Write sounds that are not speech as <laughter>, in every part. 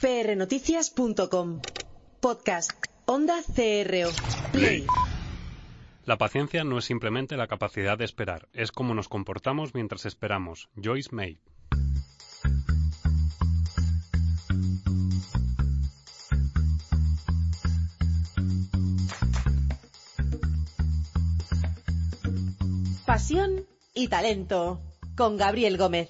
prnoticias.com. Podcast. Onda CRO. Play. La paciencia no es simplemente la capacidad de esperar, es cómo nos comportamos mientras esperamos. Joyce May. Pasión y talento. Con Gabriel Gómez.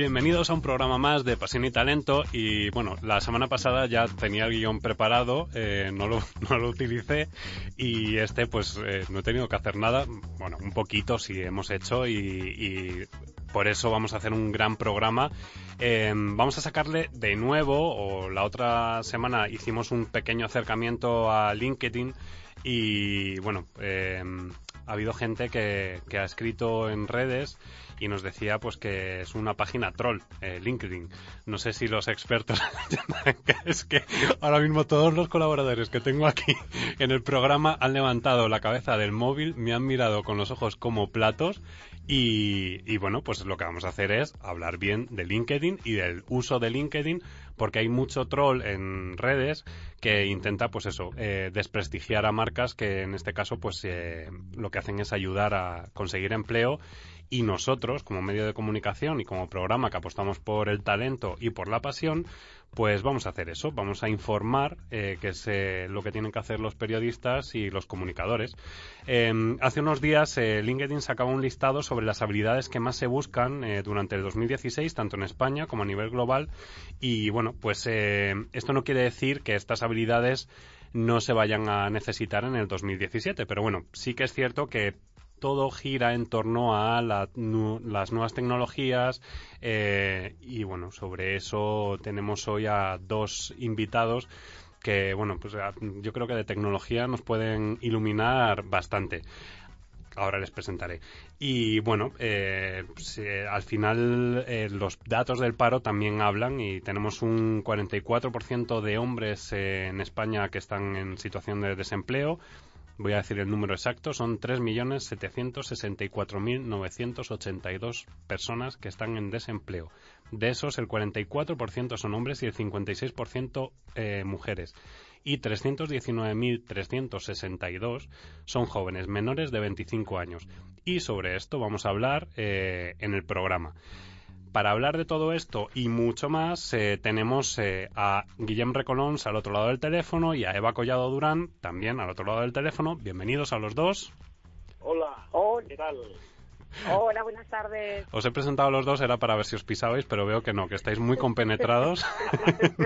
Bienvenidos a un programa más de Pasión y Talento y bueno, la semana pasada ya tenía el guion preparado, eh, no, lo, <laughs> no lo utilicé y este pues eh, no he tenido que hacer nada, bueno, un poquito sí hemos hecho y, por eso vamos a hacer un gran programa. Eh, vamos a sacarle de nuevo, o la otra semana hicimos un pequeño acercamiento a LinkedIn y bueno, eh, ha habido gente que ha escrito en redes y nos decía pues que es una página troll, eh, LinkedIn. No sé si los expertos <laughs> es que ahora mismo todos los colaboradores que tengo aquí <laughs> en el programa han levantado la cabeza del móvil, me han mirado con los ojos como platos y, y bueno, pues lo que vamos a hacer es hablar bien de LinkedIn y del uso de LinkedIn porque hay mucho troll en redes que intenta, pues eso, eh, desprestigiar a marcas que en este caso, pues eh, lo que hacen es ayudar a conseguir empleo y nosotros, como medio de comunicación y como programa que apostamos por el talento y por la pasión, pues vamos a hacer eso, vamos a informar, eh, que es lo que tienen que hacer los periodistas y los comunicadores. Eh, hace unos días eh, LinkedIn sacaba un listado sobre las habilidades que más se buscan eh, durante el 2016, tanto en España como a nivel global. Y bueno, pues esto no quiere decir que estas habilidades no se vayan a necesitar en el 2017, pero bueno, sí que es cierto que todo gira en torno a la, las nuevas tecnologías eh, y bueno, sobre eso tenemos hoy a dos invitados que bueno, pues yo creo que de tecnología nos pueden iluminar bastante. Ahora les presentaré. Y bueno, eh, pues, eh, al final eh, los datos del paro también hablan y tenemos un 44% de hombres en España que están en situación de desempleo, voy a decir el número exacto, son 3.764.982 personas que están en desempleo. De esos, el 44% son hombres y el 56% eh, mujeres. Y 319.362 son jóvenes menores de 25 años. Y sobre esto vamos a hablar eh, en el programa. Para hablar de todo esto y mucho más, eh, tenemos eh, a Guillem Recolons al otro lado del teléfono y a Eva Collado Durán también al otro lado del teléfono. Bienvenidos a los dos. Hola, oh, ¿qué tal? Hola, buenas tardes. Os he presentado a los dos, era para ver si os pisabais, pero veo que no, que estáis muy compenetrados.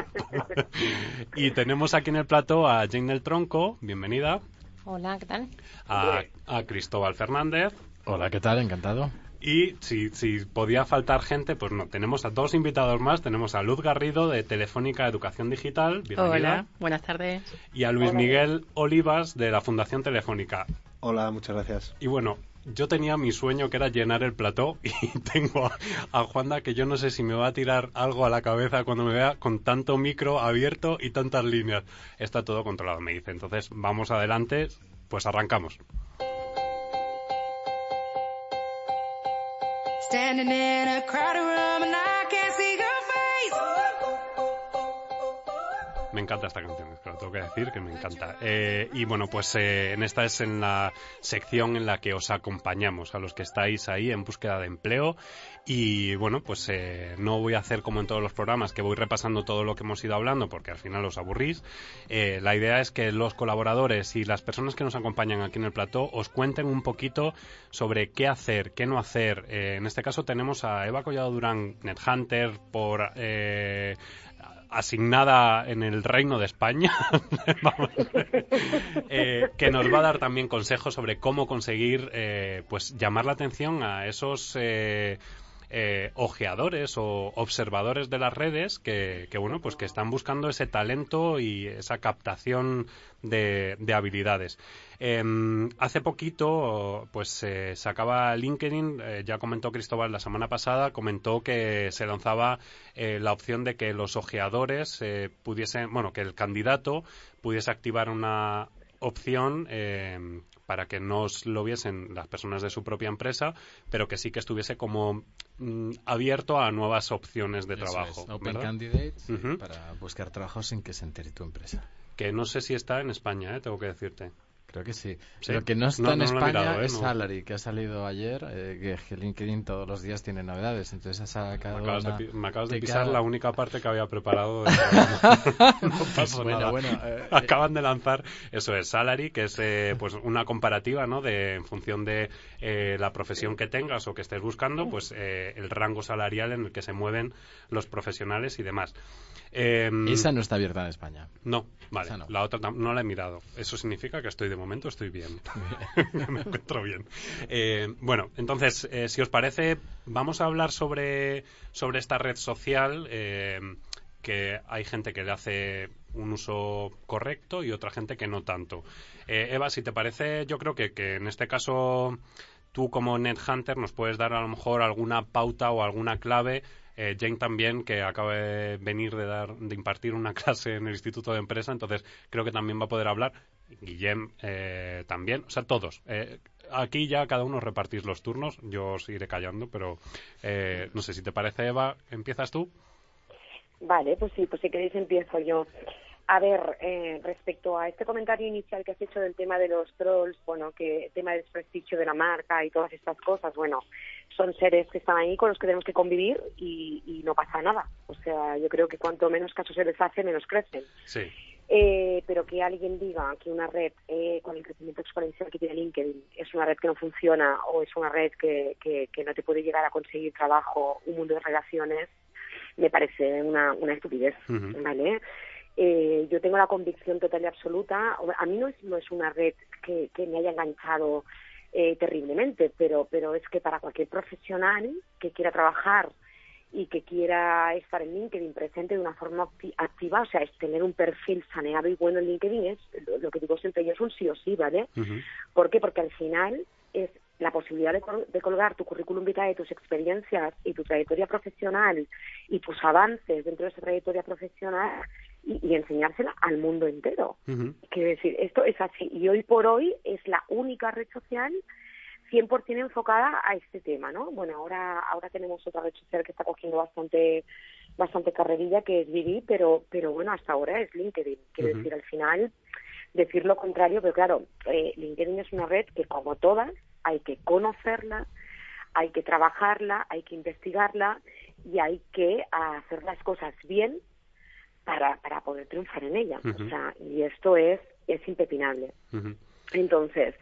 <laughs> y tenemos aquí en el plato a Jane del Tronco, bienvenida. Hola, ¿qué tal? A, a Cristóbal Fernández. Hola, ¿qué tal? Encantado. Y si, si podía faltar gente, pues no. Tenemos a dos invitados más. Tenemos a Luz Garrido de Telefónica Educación Digital. Bienvenida. Hola, buenas tardes. Y a Luis Hola. Miguel Olivas de la Fundación Telefónica. Hola, muchas gracias. Y bueno, yo tenía mi sueño que era llenar el plató <laughs> y tengo a, a, Juanda que yo no sé si me va a tirar algo a la cabeza cuando me vea con tanto micro abierto y tantas líneas. Está todo controlado, me dice. Entonces, vamos adelante, pues arrancamos. Standing in a crowded room and I can't see your Me encanta esta canción, es tengo que decir que me encanta. Eh, y bueno, pues eh, en esta es en la sección en la que os acompañamos a los que estáis ahí en búsqueda de empleo. Y bueno, pues eh, no voy a hacer como en todos los programas que voy repasando todo lo que hemos ido hablando porque al final os aburrís. La idea es que los colaboradores y las personas que nos acompañan aquí en el plató os cuenten un poquito sobre qué hacer, qué no hacer. En este caso tenemos a Eva Collado Durán, NetHunter, por asignada en el Reino de España, <laughs> eh, que nos va a dar también consejos sobre cómo conseguir eh, pues llamar la atención a esos eh, eh, ojeadores o observadores de las redes que, bueno pues que están buscando ese talento y esa captación de, de habilidades. Eh, hace poquito, pues eh, se acaba LinkedIn, eh, ya comentó Cristóbal la semana pasada, comentó que se lanzaba eh, la opción de que los ojeadores pudiesen, bueno, que el candidato pudiese activar una opción eh, para que no lo viesen las personas de su propia empresa, pero que sí que estuviese como mm, abierto a nuevas opciones de Eso trabajo. es, Open para buscar trabajo sin que se entere tu empresa. Que no sé si está en España, ¿eh? tengo que decirte. Creo que sí. Sí. Lo que no está No, en no España mirado, ¿eh? es. Salary, que ha salido ayer, eh, que- LinkedIn todos los días tiene novedades. Entonces ha sacado Me acabas, de, una- pi- me acabas de pisar la <laughs> única parte que había preparado. <laughs> no pasa Bueno, nada. bueno, eh, <laughs> Acaban de lanzar, eso es, Salary, que es eh, pues una comparativa, ¿no? De, en función de eh, la profesión que tengas o que estés buscando, pues eh, el rango salarial en el que se mueven los profesionales y demás. Em, Esa no está abierta en España. no, vale. No. La otra no la he mirado. Eso significa que estoy de momento estoy <laughs> bien. Me encuentro bien. Eh, bueno, entonces, eh, si os parece, vamos a hablar sobre, sobre esta red social. eh, que hay gente que le hace un uso correcto y otra gente que no tanto. Eh, Eva, si te parece, yo creo que, que en este caso tú como NetHunter nos puedes dar a lo mejor alguna pauta o alguna clave. Eh, Jane también, que acaba de venir de, dar, de impartir una <laughs> clase en el Instituto de Empresa, entonces creo que también va a poder hablar. Guillem eh, también, o sea, todos. Eh, aquí ya cada uno repartís los turnos, yo os iré callando, pero eh, no sé si te parece, Eva, ¿empiezas tú? Vale, pues sí, pues si queréis empiezo yo. A ver, eh, respecto a este comentario inicial que has hecho del tema de los trolls, bueno, que tema del desprestigio de la marca y todas estas cosas, bueno, son seres que están ahí con los que tenemos que convivir y, y no pasa nada. O sea, yo creo que cuanto menos caso se les hace, menos crecen. Sí. Eh, pero que alguien diga que una red eh, con el crecimiento exponencial que tiene LinkedIn es una red que no funciona o es una red que, que, que no te puede llegar a conseguir trabajo, un mundo de relaciones, me parece una, una estupidez. ¿vale? Eh, yo tengo la convicción total y absoluta, a mí no es, no es una red que, que me haya enganchado eh, terriblemente, pero, pero es que para cualquier profesional que quiera trabajar y que quiera estar en LinkedIn presente de una forma acti- activa, o sea, es tener un perfil saneado y bueno en LinkedIn, es lo, que digo siempre yo, es un sí o sí, ¿vale? Ujú. ¿Por qué? Porque al final es la posibilidad de, de colgar tu currículum vitae, tus experiencias y tu trayectoria profesional y tus avances dentro de esa trayectoria profesional y, y enseñársela al mundo entero. Ujú. Quiero decir, esto es así. Y hoy por hoy es la única red social 100% enfocada a este tema, ¿no? Bueno, ahora ahora tenemos otra red social que está cogiendo bastante bastante carrerilla que es Vivi, pero pero bueno, hasta ahora es LinkedIn. Quiero decir, al final decir lo contrario, pero claro, eh, LinkedIn es una red que como todas hay que conocerla, hay que trabajarla, hay que investigarla y hay que hacer las cosas bien para, para poder triunfar en ella. O sea, y esto es, es impepinable. Entonces,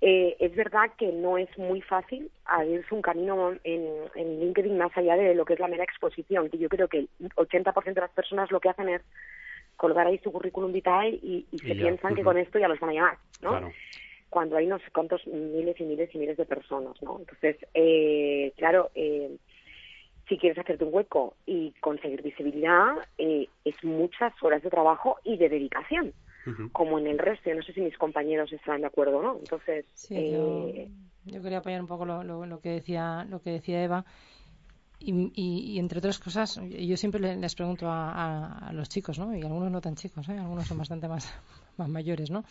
eh, es verdad que no es muy fácil abrirse un camino en, en LinkedIn más allá de lo que es la mera exposición, que yo creo que el 80% de las personas lo que hacen es colgar ahí su currículum vitae y, y se Y piensan que con esto ya los van a llamar, ¿no? Claro. Cuando hay no sé cuántos miles y miles y miles de personas, ¿no? Entonces, eh, claro, eh, si quieres hacerte un hueco y conseguir visibilidad, eh, es muchas horas de trabajo y de dedicación como en el resto. Yo no sé si mis compañeros estarán de acuerdo o no. Entonces, Sí, eh, yo, yo quería apoyar un poco lo, lo, lo que decía lo que decía Eva. Y, y- y entre otras cosas, yo siempre le- les pregunto a, a- a los chicos, ¿no? Y algunos no tan chicos, ¿eh? Algunos son bastante más, <laughs> más mayores, ¿no?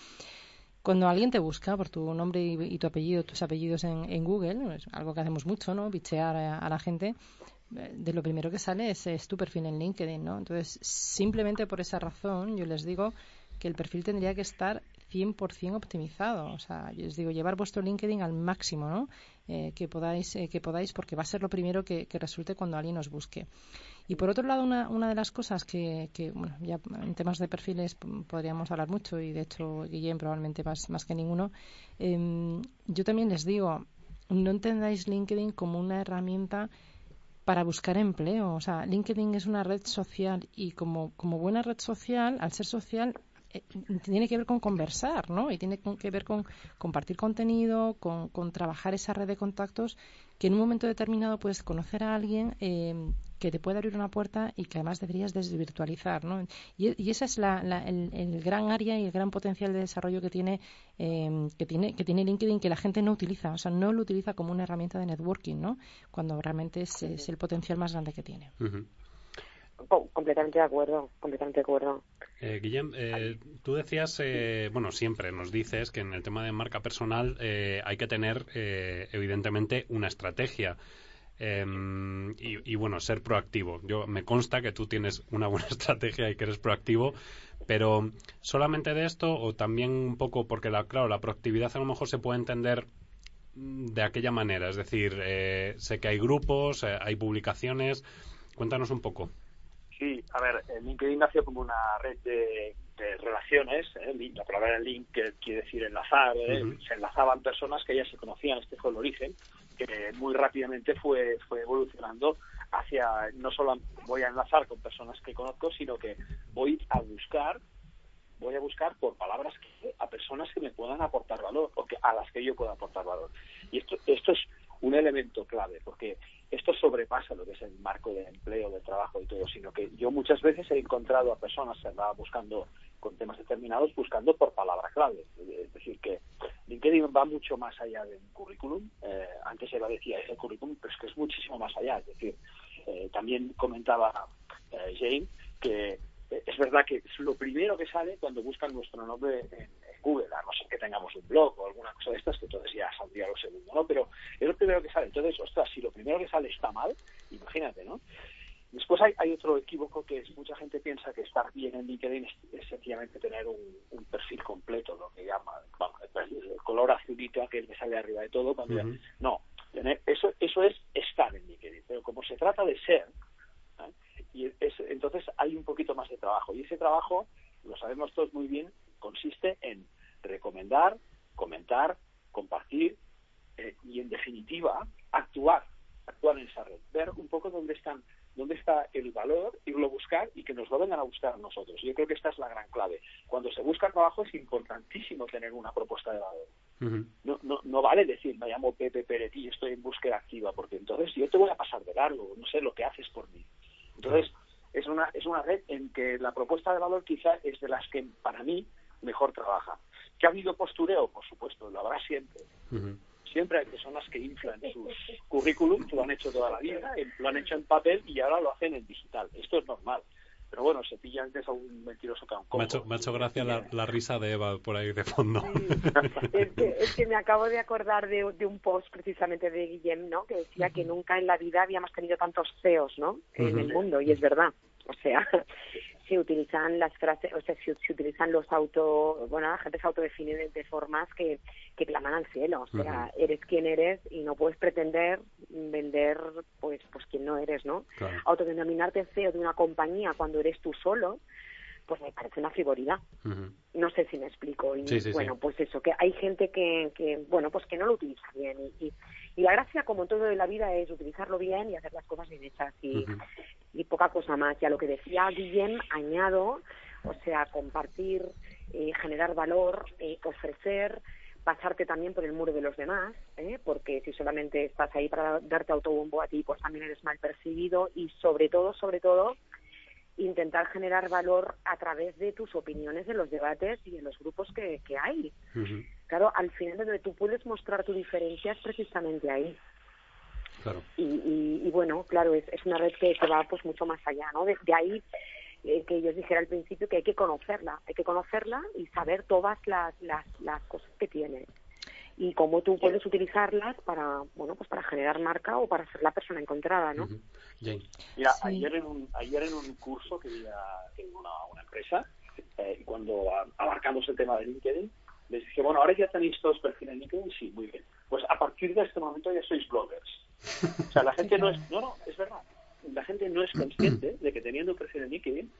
Cuando alguien te busca por tu nombre y, y tu apellido, tus apellidos en, en Google, es algo que hacemos mucho, ¿no? Bichear a, a la gente. Eh, De lo primero que sale es, tu perfil en LinkedIn, ¿no? Entonces, simplemente por esa razón, yo les digo que el perfil tendría que estar 100% optimizado. O sea, yo les digo, llevar vuestro LinkedIn al máximo, ¿no? Eh, que podáis, eh, que podáis, porque va a ser lo primero que, que resulte cuando alguien os busque. Y por otro lado, una, una de las cosas que, que, bueno, ya en temas de perfiles podríamos hablar mucho y de hecho Guillem probablemente más, más que ninguno, em, yo también les digo, no entendáis LinkedIn como una herramienta para buscar empleo. O sea, LinkedIn es una red social y como, como buena red social, al ser social, eh, tiene que ver con conversar, ¿no? Y tiene que ver con compartir contenido, con, con trabajar esa red de contactos que en un momento determinado puedes conocer a alguien eh, que te puede abrir una puerta y que además deberías desvirtualizar, ¿no? Y, y esa es la, la- el, el gran área y el gran potencial de desarrollo que tiene, eh, que tiene que tiene LinkedIn que la gente no utiliza, o sea, no lo utiliza como una herramienta de networking, ¿no? Cuando realmente es, es el potencial más grande que tiene. Completamente de acuerdo, completamente de acuerdo. Eh, Guillem, eh, tú decías, eh, bueno, siempre nos dices que en el tema de marca personal eh, hay que tener, evidentemente, una estrategia. Em, y, y, bueno, ser proactivo. Yo me consta que tú tienes una buena <laughs> estrategia y que eres proactivo, pero solamente de esto o también un poco porque la, claro, la proactividad a lo mejor se puede entender de aquella manera, es decir, sé que hay grupos, hay publicaciones. Cuéntanos un poco. Sí, a ver, LinkedIn nació como una red de, relaciones, ¿eh? la palabra link quiere decir enlazar, ¿eh? se enlazaban personas que ya se conocían, este fue el origen, que muy rápidamente fue, fue evolucionando hacia, no solo voy a enlazar con personas que conozco, sino que voy a buscar voy a buscar por palabras a personas que me puedan aportar valor o que a las que yo pueda aportar valor. Y esto, esto es un elemento clave, porque esto sobrepasa lo que es el marco de empleo, de trabajo y todo, sino que yo muchas veces he encontrado a personas que andaban buscando con temas determinados, buscando por palabra clave. Es decir, que LinkedIn va mucho más allá de currículum. Eh, antes Eva decía, es el currículum, pero es que es muchísimo más allá. Es decir, eh, también comentaba eh, Jane que es verdad que es lo primero que sale cuando buscan nuestro nombre en, Google, a no ser que tengamos un blog o alguna cosa de estas, que entonces ya saldría lo segundo, ¿no? Pero es lo primero que sale. Entonces, ostras, si lo primero que sale está mal, imagínate, ¿no? Después hay, hay otro equívoco que es mucha gente piensa que estar bien en LinkedIn es, sencillamente tener un, perfil completo, lo que llama el, color azulito aquel que sale arriba de todo. Cuando No, eso, eso es estar en LinkedIn. Pero como se trata de ser, y entonces hay un poquito más de trabajo. Y ese trabajo, lo sabemos todos muy bien, consiste en recomendar, comentar, compartir eh, y, en definitiva, actuar, actuar en esa red, ver un poco dónde están dónde está el valor, irlo a buscar y que nos lo vengan a buscar a nosotros. Yo creo que esta es la gran clave. Cuando se busca trabajo es importantísimo tener una propuesta de valor. no, no, no vale decir, me llamo Pepe Peretti y estoy en búsqueda activa, porque entonces yo te voy a pasar de largo, no sé lo que haces por mí. Entonces, es una, es una red en que la propuesta de valor quizá es de las que para mí mejor trabaja. ¿Que ha habido postureo? Por supuesto, lo habrá siempre. Siempre hay personas que inflan sus currículum, lo han hecho toda la vida, lo han hecho en papel y ahora lo hacen en digital. Esto es normal. Pero bueno, se pilla antes a un mentiroso que Me ha hecho, gracia la, risa de Eva por ahí de fondo. <laughs> es, que, me acabo de acordar de, un post precisamente de Guillem, ¿no? Que decía que nunca en la vida habíamos tenido tantos CEOs, ¿no? En el mundo, y es verdad. O sea, se utilizan las frases, o sea, se, utilizan los auto, bueno, la gente se autodefine de, formas que, que claman al cielo. O sea, eres quien eres y no puedes pretender vender, pues, pues quien no eres, ¿no? Autodenominarte CEO de una compañía cuando eres tú solo, pues me parece una frivolidad. No sé si me explico. Y bueno, pues eso, que hay gente que, que, bueno, pues que no lo utiliza bien. Y, y, la gracia, como todo en la vida, es utilizarlo bien y hacer las cosas bien hechas. Y, y poca cosa más. Y a lo que decía Guillem, añado, o sea, compartir, eh, generar valor, eh, ofrecer, pasarte también por el muro de los demás, ¿eh? porque si solamente estás ahí para darte autobombo a ti, pues también eres mal percibido y sobre todo, sobre todo, intentar generar valor a través de tus opiniones en los debates y en los grupos que, que hay. Claro, al final donde tú puedes mostrar tu diferencia es precisamente ahí. Y, bueno, claro, es, es una red que, va pues mucho más allá, ¿no? De, ahí eh, que yo dijera al principio que hay que conocerla, hay que conocerla y saber todas las, las, las cosas que tiene y cómo tú puedes utilizarlas para bueno pues para generar marca o para ser la persona encontrada no mira ayer en un ayer en un curso que había en una, una empresa eh, cuando abarcamos el tema de LinkedIn les dije bueno ahora ya tenéis todos perfiles en LinkedIn sí muy bien. Pues a partir de este momento ya sois bloggers. O sea, la <laughs> gente no es, no, no, es verdad. La gente no es consciente de que teniendo un perfil en LinkedIn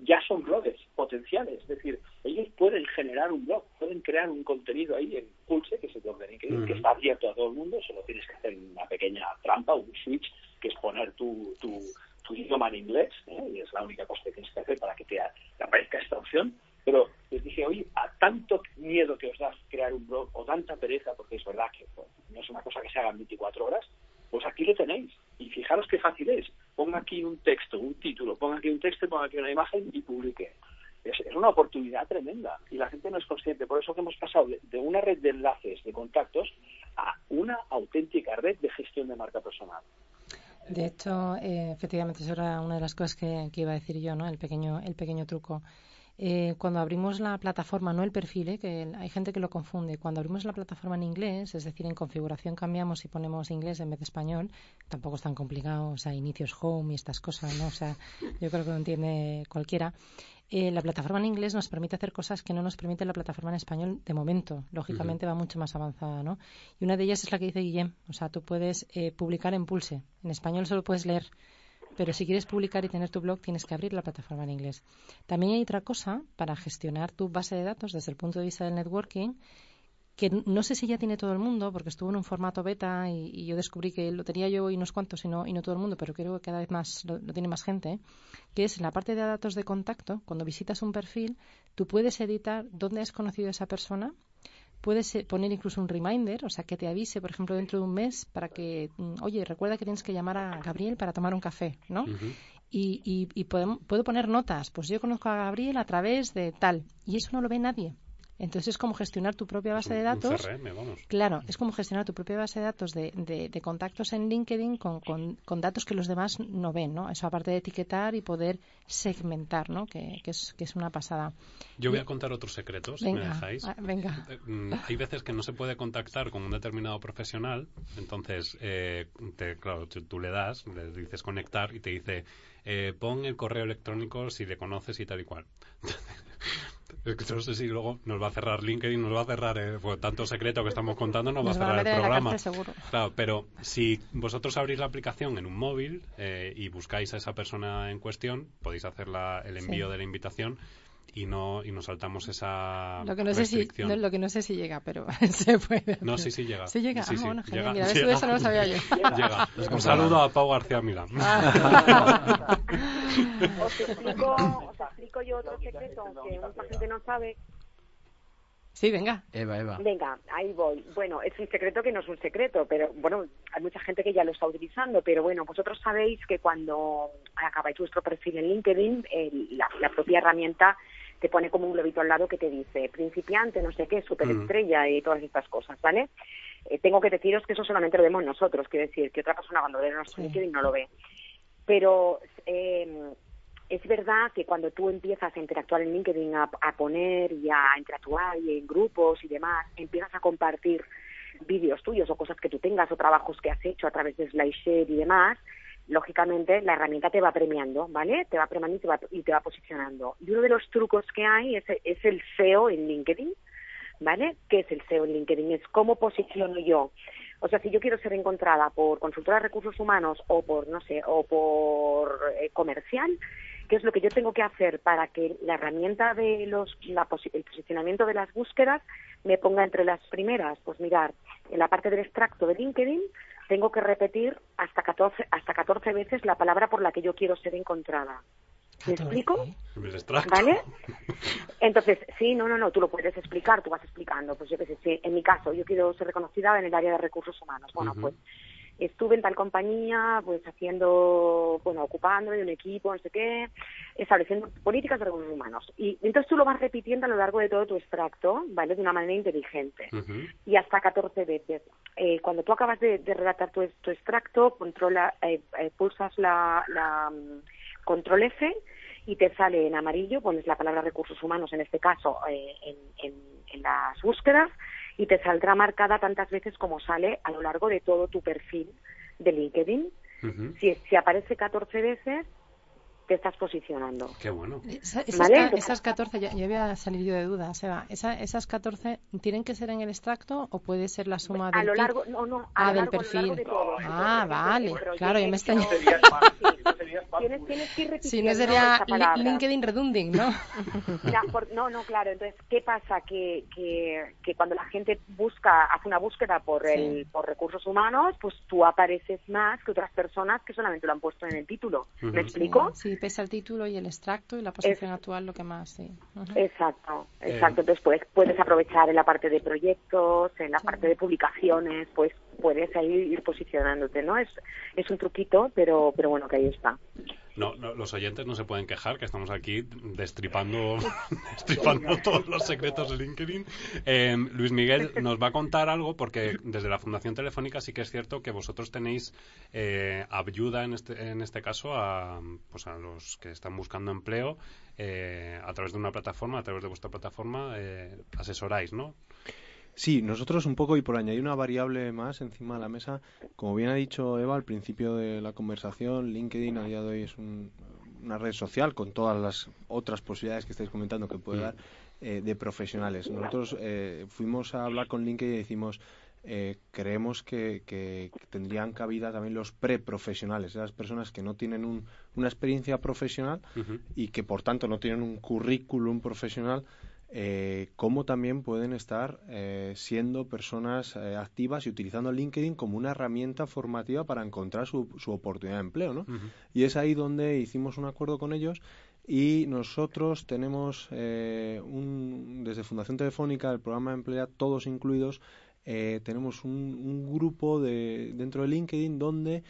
ya son bloggers potenciales. Es decir, ellos pueden generar un blog, pueden crear un contenido ahí en Pulse, que es el blog de LinkedIn, que está abierto a todo el mundo, solo tienes que hacer una pequeña trampa, un switch, que es poner tu, tu, tu idioma en inglés, ¿eh? y es la única cosa que tienes que hacer para que te, te aparezca esta opción. Pero les dije, oye, a tanto miedo que os da crear un blog o tanta pereza, porque es verdad que pues, no es una cosa que se haga en 24 horas, pues aquí lo tenéis. Y fijaros qué fácil es. Ponga aquí un texto, un título, ponga aquí un texto, ponga aquí una imagen y publique. Es, una oportunidad tremenda y la gente no es consciente. Por eso que hemos pasado de, una red de enlaces, de contactos, a una auténtica red de gestión de marca personal. De hecho, eh, efectivamente, eso era una de las cosas que, que, iba a decir yo, ¿no? El pequeño, el pequeño truco. Eh, cuando abrimos la plataforma, no el perfil, eh, que hay gente que lo confunde, cuando abrimos la plataforma en inglés, es decir, en configuración cambiamos y ponemos inglés en vez de español, tampoco es tan complicado, o sea, inicios home y estas cosas, ¿no? O sea, yo creo que lo entiende cualquiera. Eh, la plataforma en inglés nos permite hacer cosas que no nos permite la plataforma en español de momento. Lógicamente va mucho más avanzada, ¿no? Y una de ellas es la que dice Guillem. O sea, tú puedes publicar en Pulse. En español solo puedes leer pero si quieres publicar y tener tu blog, tienes que abrir la plataforma en inglés. También hay otra cosa para gestionar tu base de datos desde el punto de vista del networking, que no sé si ya tiene todo el mundo, porque estuvo en un formato beta y, yo descubrí que lo tenía yo y unos cuantos y no, y no todo el mundo, pero creo que cada vez más lo, tiene más gente, que es en la parte de datos de contacto, cuando visitas un perfil, tú puedes editar dónde has conocido a esa persona Puedes eh, poner incluso un reminder, o sea, que te avise, por ejemplo, dentro de un mes para que, mm, oye, recuerda que tienes que llamar a Gabriel para tomar un café, ¿no? Y, y, y puedo poner notas, pues yo conozco a Gabriel a través de tal, y eso no lo ve nadie. Entonces es como gestionar tu propia base de datos. Claro, es como gestionar tu propia base de datos de, de, contactos en LinkedIn con, con, datos que los demás no ven, ¿no? Eso aparte de etiquetar y poder segmentar, ¿no? Que, que, es, que es una pasada. Yo voy a contar otros secretos, si me dejáis. Ah, venga. Mm, hay veces que no se puede contactar con un determinado profesional, entonces, eh, te, claro, tú, le das, le dices conectar y te dice, eh, pon el correo electrónico si le conoces y tal y cual. No sé si luego nos va a cerrar LinkedIn, nos va a cerrar eh, pues, tanto secreto que estamos contando, nos, va a cerrar el programa. Claro, pero si vosotros abrís la aplicación en un móvil eh, y buscáis a esa persona en cuestión, podéis hacer el envío de la invitación y no y nos saltamos esa lo que no restricción. sé si lo que no sé si llega pero <laughs> se puede no sí sí llega sí llega sí, ah, sí, bueno llega, Mira, llega. eso no lo sabía yo <laughs> llega un saludo a Pau García Milán ah. <laughs> os explico os explico yo otro secreto que mucha gente no sabe Sí, venga. Eva, Eva. Venga, ahí voy. Bueno, es un secreto que no es un secreto, pero bueno, hay mucha gente que ya lo está utilizando, pero bueno, vosotros sabéis que cuando acabáis vuestro perfil en LinkedIn, la, la, propia herramienta te pone como un globito al lado que te dice principiante, no sé qué, superestrella y todas estas cosas, ¿vale? Eh, tengo que deciros que eso solamente lo vemos nosotros, quiero decir, que otra persona cuando ve nuestro LinkedIn no lo ve. Pero eh, es verdad que cuando tú empiezas a interactuar en LinkedIn, a, poner y a interactuar y en grupos y demás, empiezas a compartir vídeos tuyos o cosas que tú tengas o trabajos que has hecho a través de SlideShare y demás, lógicamente la herramienta te va premiando, ¿vale? Te va premiando y te va, y te va posicionando. Y uno de los trucos que hay es, es el SEO en LinkedIn, ¿vale? ¿Qué es el SEO en LinkedIn? Es cómo posiciono yo. O sea, si yo quiero ser encontrada por consultora de recursos humanos o por, no sé, o por eh, comercial, qué es lo que yo tengo que hacer para que la herramienta de los la, el posicionamiento de las búsquedas me ponga entre las primeras pues mirar en la parte del extracto de LinkedIn tengo que repetir hasta 14 hasta 14 veces la palabra por la que yo quiero ser encontrada ¿Me explico? ¿Vale? <laughs> Entonces, sí, no, no, no, tú lo puedes explicar, tú vas explicando. Pues yo qué sé, en mi caso, yo quiero ser reconocida en el área de recursos humanos. Bueno, pues estuve en tal compañía, pues haciendo, bueno, ocupándome de un equipo, no sé qué, estableciendo políticas de recursos humanos. Y entonces tú lo vas repitiendo a lo largo de todo tu extracto, ¿vale? De una manera inteligente. Y hasta 14 veces. Eh, cuando tú acabas de, redactar tu, extracto, controla, eh, eh, pulsas la, la mm, control F y te sale en amarillo, pones la palabra recursos humanos, en este caso, en, en las búsquedas, y te saldrá marcada tantas veces como sale a lo largo de todo tu perfil de LinkedIn. si, si aparece 14 veces, te estás posicionando. Qué bueno. esas, 14, ya, voy a salir yo de dudas, Eva.Esa, ¿Esas 14 tienen que ser en el extracto o puede ser la suma del, a lo largo, no, no, a ah, del perfil? ah, vale. Claro, yo me estoy... <laughs> tienes, tienes que ir Si no sería LinkedIn redunding, ¿no? <laughs> no, no, claro. Entonces, ¿qué pasa? Que, que, que cuando la gente busca, hace una búsqueda por, el, por recursos humanos, pues tú apareces más que otras personas que solamente lo han puesto en el título. ¿Me explico? Sí, pesa el título y el extracto y la posición actual lo que más, sí. Exacto, exacto. Entonces pues, puedes aprovechar en la parte de proyectos, en la parte de publicaciones, pues puedes ahí ir posicionándote, ¿no? Es, es un truquito, pero, pero bueno, que ahí está. No, no, los oyentes no se pueden quejar, que estamos aquí destripando, <laughs> destripando todos los secretos de LinkedIn. Eh, Luis Miguel nos va a contar algo, porque desde la Fundación Telefónica sí que es cierto que vosotros tenéis eh, ayuda en este, en este caso a, pues a los que están buscando empleo eh, a través de una plataforma, a través de vuestra plataforma, eh, asesoráis, ¿no? Sí, nosotros un poco, y por añadir una variable más encima de la mesa, como bien ha dicho Eva al principio de la conversación, LinkedIn a día de hoy es una red social con todas las otras posibilidades que estáis comentando que puede dar eh, de profesionales. Nosotros eh, fuimos a hablar con LinkedIn y decimos, eh, creemos que, tendrían cabida también los preprofesionales, esas personas que no tienen una experiencia profesional y que por tanto no tienen un currículum profesional eh, cómo también pueden estar eh, siendo personas eh, activas y utilizando LinkedIn como una herramienta formativa para encontrar su, oportunidad de empleo, ¿no? Y es ahí donde hicimos un acuerdo con ellos y nosotros tenemos un, desde Fundación Telefónica, el programa de Emplea, todos incluidos, tenemos un, un, grupo de, dentro de LinkedIn donde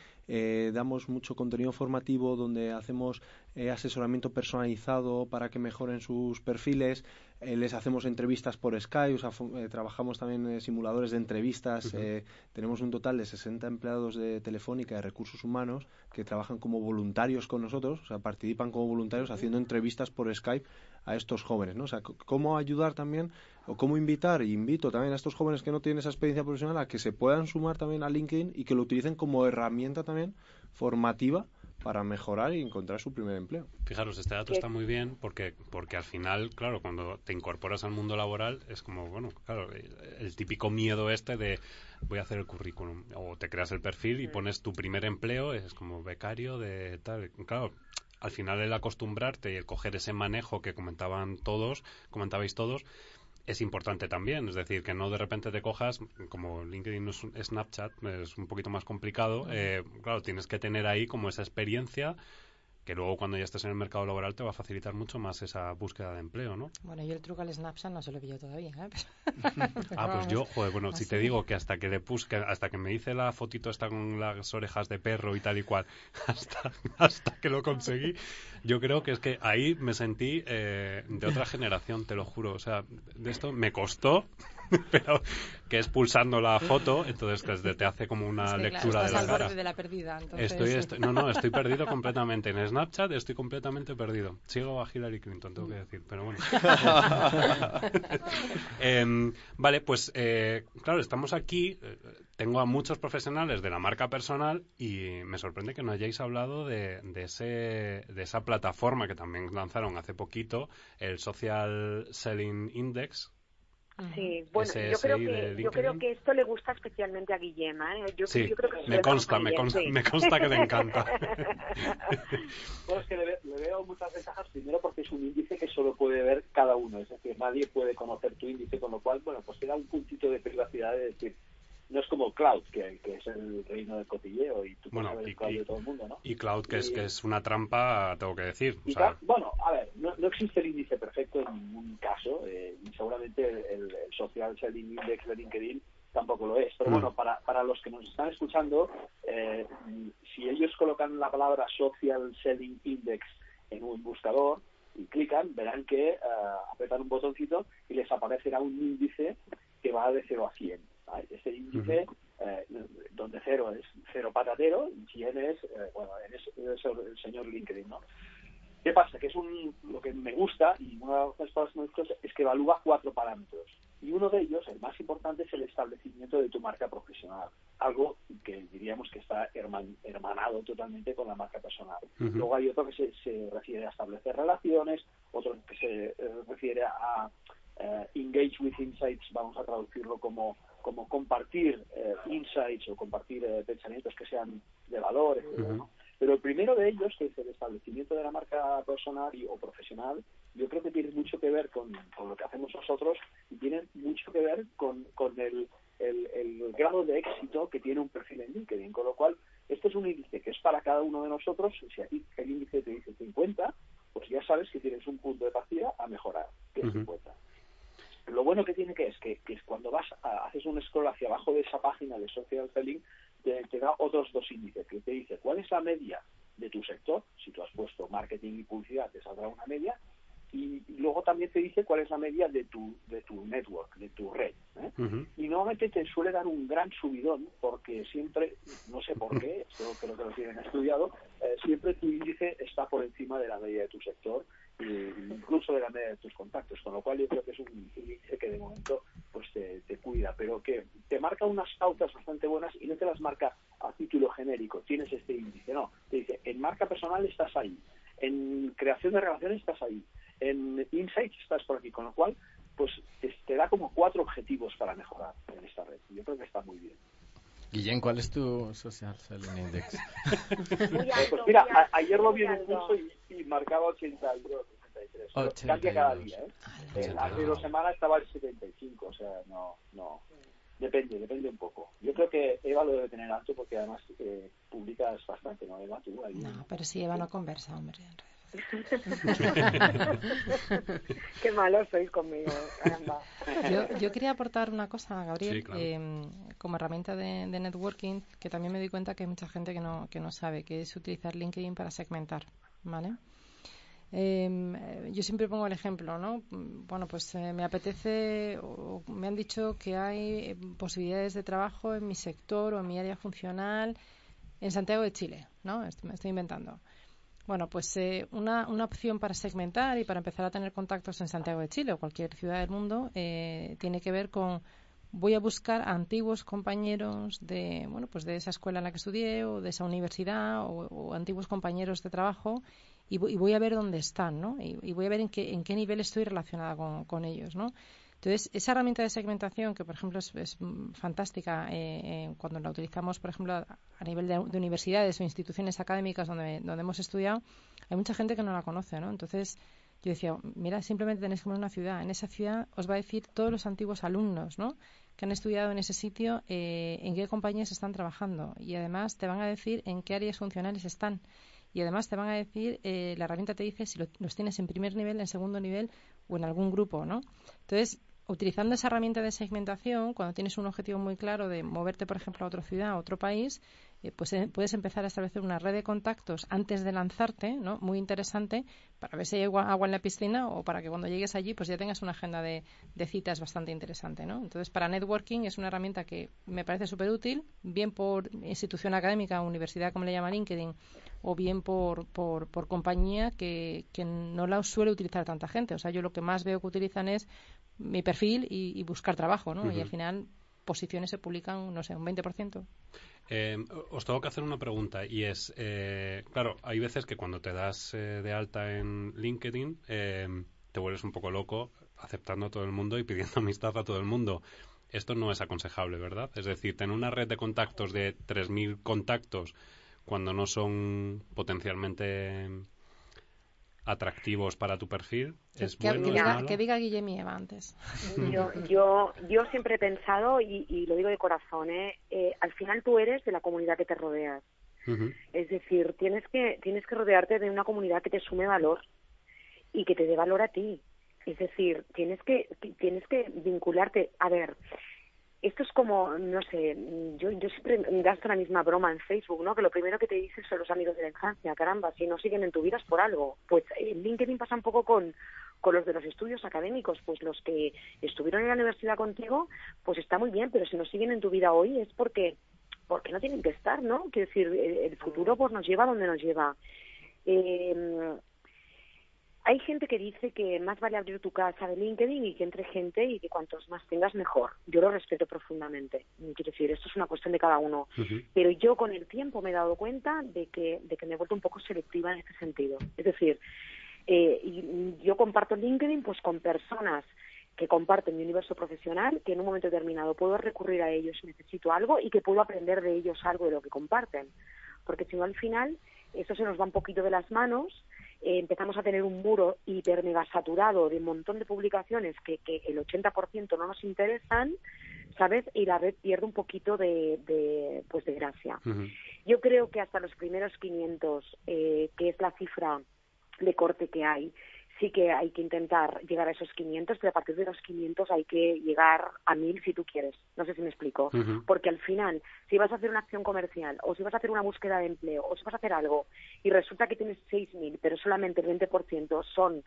damos mucho contenido formativo, donde hacemos asesoramiento personalizado para que mejoren sus perfiles, eh, les hacemos entrevistas por Skype, eh, trabajamos también en simuladores de entrevistas. Eh, tenemos un total de 60 empleados de Telefónica de Recursos Humanos que trabajan como voluntarios con nosotros, o sea, participan como voluntarios haciendo entrevistas por Skype a estos jóvenes, ¿no? O sea, cómo ayudar también o cómo invitar, invito también a estos jóvenes que no tienen esa experiencia profesional a que se puedan sumar también a LinkedIn y que lo utilicen como herramienta también formativa para mejorar y encontrar su primer empleo. Fijaros, este dato está muy bien porque, porque al final, claro, cuando te incorporas al mundo laboral es como, bueno, claro, el, típico miedo este de voy a hacer el currículum o te creas el perfil y pones tu primer empleo, es como becario de tal. Claro, al final el acostumbrarte y el coger ese manejo que comentaban todos, comentabais todos, es importante también. Es decir, que no de repente te cojas, como LinkedIn es Snapchat, es un poquito más complicado. Eh, claro, tienes que tener ahí como esa experiencia que luego cuando ya estés en el mercado laboral te va a facilitar mucho más esa búsqueda de empleo, ¿no? Bueno, yo el truco al Snapchat no se lo pillo todavía, ¿eh? <laughs> ah, pues yo, joder, bueno, si te digo que hasta que le puse, hasta que me hice la fotito esta con las orejas de perro y tal y cual, <laughs> hasta, hasta que lo conseguí, yo creo que es que ahí me sentí eh, de otra generación, te lo juro. O sea, de esto me costó, <laughs> pero que es pulsando la foto, entonces que te hace como una lectura de la cara. de la perdida, estoy, no, no, estoy perdido <laughs> completamente. En Snapchat estoy completamente perdido. Sigo a Hillary Clinton, tengo que decir, pero bueno. <laughs> Em, vale, pues eh, claro, estamos aquí. Eh, tengo a muchos profesionales de la marca personal y me sorprende que no hayáis hablado de, de, ese, de esa plataforma que también lanzaron hace poquito, el Social Selling Index, Sí, bueno, yo creo, que, yo creo que esto le gusta especialmente a Guillema. ¿eh? Yo, sí, yo creo que me, consta, me, consta, me consta que le encanta. <laughs> <laughs> bueno, es que le, veo muchas ventajas. Primero porque es un índice que solo puede ver cada uno. Es decir, nadie puede conocer tu índice, con lo cual, bueno, pues te da un puntito de privacidad de decir, no es como Cloud, que, es el reino del cotilleo y tú bueno, y, Cloud de todo el mundo, ¿no? Y Cloud, que, es, que es una trampa, tengo que decir. bueno, a ver, no, existe el índice perfecto en ningún caso, eh, y seguramente el, Social Selling Index de LinkedIn tampoco lo es. Pero mm. bueno, para, para los que nos están escuchando, eh, si ellos colocan la palabra Social Selling Index en un buscador y clican, verán que uh, apretan un botoncito y les aparecerá un índice que va de 0 a 100 ese índice eh, donde cero es cero patatero y 100 es, eh, bueno, es, el señor LinkedIn, ¿no? ¿Qué pasa? Que es un, lo que me gusta y una de las cosas que me gusta es que evalúa cuatro parámetros. Y uno de ellos, el más importante, es el establecimiento de tu marca profesional. Algo que diríamos que está hermanado totalmente con la marca personal. Luego hay otro que se, se, refiere a establecer relaciones, otro que se eh, refiere a engage with insights, vamos a traducirlo como como compartir eh, insights o compartir eh, pensamientos que sean de valor, Pero el primero de ellos, que es el establecimiento de la marca personal o profesional, yo creo que tiene mucho que ver con, lo que hacemos nosotros y tiene mucho que ver con, el, el, grado de éxito que tiene un perfil en LinkedIn. Con lo cual, este es un índice que es para cada uno de nosotros. Si aquí el índice te dice 50, pues ya sabes que tienes un punto de partida a mejorar, que es 50. Lo bueno que tiene que es que, que cuando vas a, haces un scroll hacia abajo de esa página de social selling, te, da otros dos índices, que te dice cuál es la media de tu sector. Si tú has puesto marketing y publicidad, te saldrá una media y luego también te dice cuál es la media de tu de tu network, de tu red. ¿eh? Y normalmente te suele dar un gran subidón porque siempre, no sé por qué, <laughs> esto creo que lo tienen estudiado, eh, siempre tu índice está por encima de la media de tu sector e incluso de la media de tus contactos, con lo cual yo creo que es un, índice que de momento pues te, te cuida, pero que te marca unas pautas bastante buenas y no te las marca a título genérico, tienes este índice, no, te dice, en marca personal estás ahí, en creación de relaciones estás ahí, en Insights estás por aquí, con lo cual pues te da como cuatro objetivos para mejorar en esta red. Yo creo que está muy bien. Guillén, ¿cuál es tu social selling index? <laughs> Eh, pues mira, ayer lo vi en un curso y, marcaba 82, 83. Cambia cada día, ¿eh? eh hace dos semanas estaba el 75, o sea, no, no. Depende, depende un poco. Yo creo que Eva lo debe tener alto porque además eh, publicas bastante, ¿no, Eva? Tú ahí, no, pero si Eva no conversa, hombre, en <laughs> Qué malos sois conmigo, caramba. Yo, quería aportar una cosa, Gabriel, em, como herramienta de, networking, que también me doy cuenta que hay mucha gente que no, que no sabe, que es utilizar LinkedIn para segmentar, ¿vale? Em, yo siempre pongo el ejemplo, ¿no? Bueno, pues eh, me apetece, o me han dicho que hay posibilidades de trabajo en mi sector o en mi área funcional en Santiago de Chile, ¿no? me estoy inventando. Bueno, pues eh, una, una, opción para segmentar y para empezar a tener contactos en Santiago de Chile o cualquier ciudad del mundo eh, tiene que ver con voy a buscar a antiguos compañeros de bueno pues de esa escuela en la que estudié o de esa universidad o, antiguos compañeros de trabajo y, voy a ver dónde están, ¿no? Y, voy a ver en qué, en qué nivel estoy relacionada con, con ellos, ¿no? Entonces, esa herramienta de segmentación, que por ejemplo es, fantástica eh, eh, cuando la utilizamos, por ejemplo, a nivel de, universidades o instituciones académicas donde, donde hemos estudiado, hay mucha gente que no la conoce, ¿no? Entonces, yo decía, mira, simplemente tenéis que poner una ciudad. En esa ciudad os va a decir todos los antiguos alumnos, ¿no? Que han estudiado en ese sitio, eh, en qué compañías están trabajando. Y además te van a decir en qué áreas funcionales están. Y además te van a decir, la herramienta te dice si los tienes en primer nivel, en segundo nivel o en algún grupo, ¿no? Entonces, utilizando esa herramienta de segmentación, cuando tienes un objetivo muy claro de moverte, por ejemplo, a otra ciudad, a otro país, eh, pues eh, puedes empezar a establecer una red de contactos antes de lanzarte, ¿no? Muy interesante para ver si hay agua, en la piscina o para que cuando llegues allí, pues ya tengas una agenda de, citas bastante interesante, ¿no? Entonces, para networking es una herramienta que me parece súper útil, bien por institución académica, universidad, como le llama LinkedIn, o bien por, por, por compañía que, que no la suele utilizar tanta gente. O sea, yo lo que más veo que utilizan es mi perfil y, buscar trabajo, ¿no? Y al final posiciones se publican, no sé, un 20%. Eh, os tengo que hacer una pregunta y es, eh, claro, hay veces que cuando te das eh, de alta en LinkedIn te vuelves un poco loco aceptando a todo el mundo y pidiendo <laughs> amistad a todo el mundo. Esto no es aconsejable, ¿verdad? Es decir, tener una red de contactos de 3.000 contactos cuando no son potencialmente atractivos para tu perfil? ¿Es que, bueno, diga, que diga Guillermo antes. Yo, yo, yo siempre he pensado, y, lo digo de corazón, ¿eh? ¿eh? al final tú eres de la comunidad que te rodeas. Es decir, tienes que, tienes que rodearte de una comunidad que te sume valor y que te dé valor a ti. Es decir, tienes que, tienes que vincularte. A ver, esto es como, no sé, yo, yo siempre gasto la misma broma en Facebook, ¿no? Que lo primero que te dicen son los amigos de la infancia, caramba, si no siguen en tu vida es por algo. Pues en LinkedIn pasa un poco con, con los de los estudios académicos, pues los que estuvieron en la universidad contigo, pues está muy bien, pero si no siguen en tu vida hoy es porque porque no tienen que estar, ¿no? Quiero decir, el futuro pues nos lleva a donde nos lleva. Eh, hay gente que dice que más vale abrir tu casa de LinkedIn y que entre gente y que cuantos más tengas mejor. Yo lo respeto profundamente. Quiero decir, esto es una cuestión de cada uno. Pero yo con el tiempo me he dado cuenta de que, de que me he vuelto un poco selectiva en este sentido. Es decir, eh, yo comparto LinkedIn pues con personas que comparten mi universo profesional, que en un momento determinado puedo recurrir a ellos si necesito algo y que puedo aprender de ellos algo de lo que comparten. Porque si no, al final, eso se nos va un poquito de las manos eh, empezamos a tener un muro hiper mega saturado de un montón de publicaciones que, que el 80% no nos interesan, ¿sabes? Y la red pierde un poquito de, de pues de gracia. Yo creo que hasta los primeros 500, eh, que es la cifra de corte que hay, sí que hay que intentar llegar a esos 500, pero a partir de los 500 hay que llegar a 1000 si tú quieres. No sé si me explico. Porque al final, si vas a hacer una acción comercial, o si vas a hacer una búsqueda de empleo, o si vas a hacer algo, y resulta que tienes 6000, pero solamente el 20% son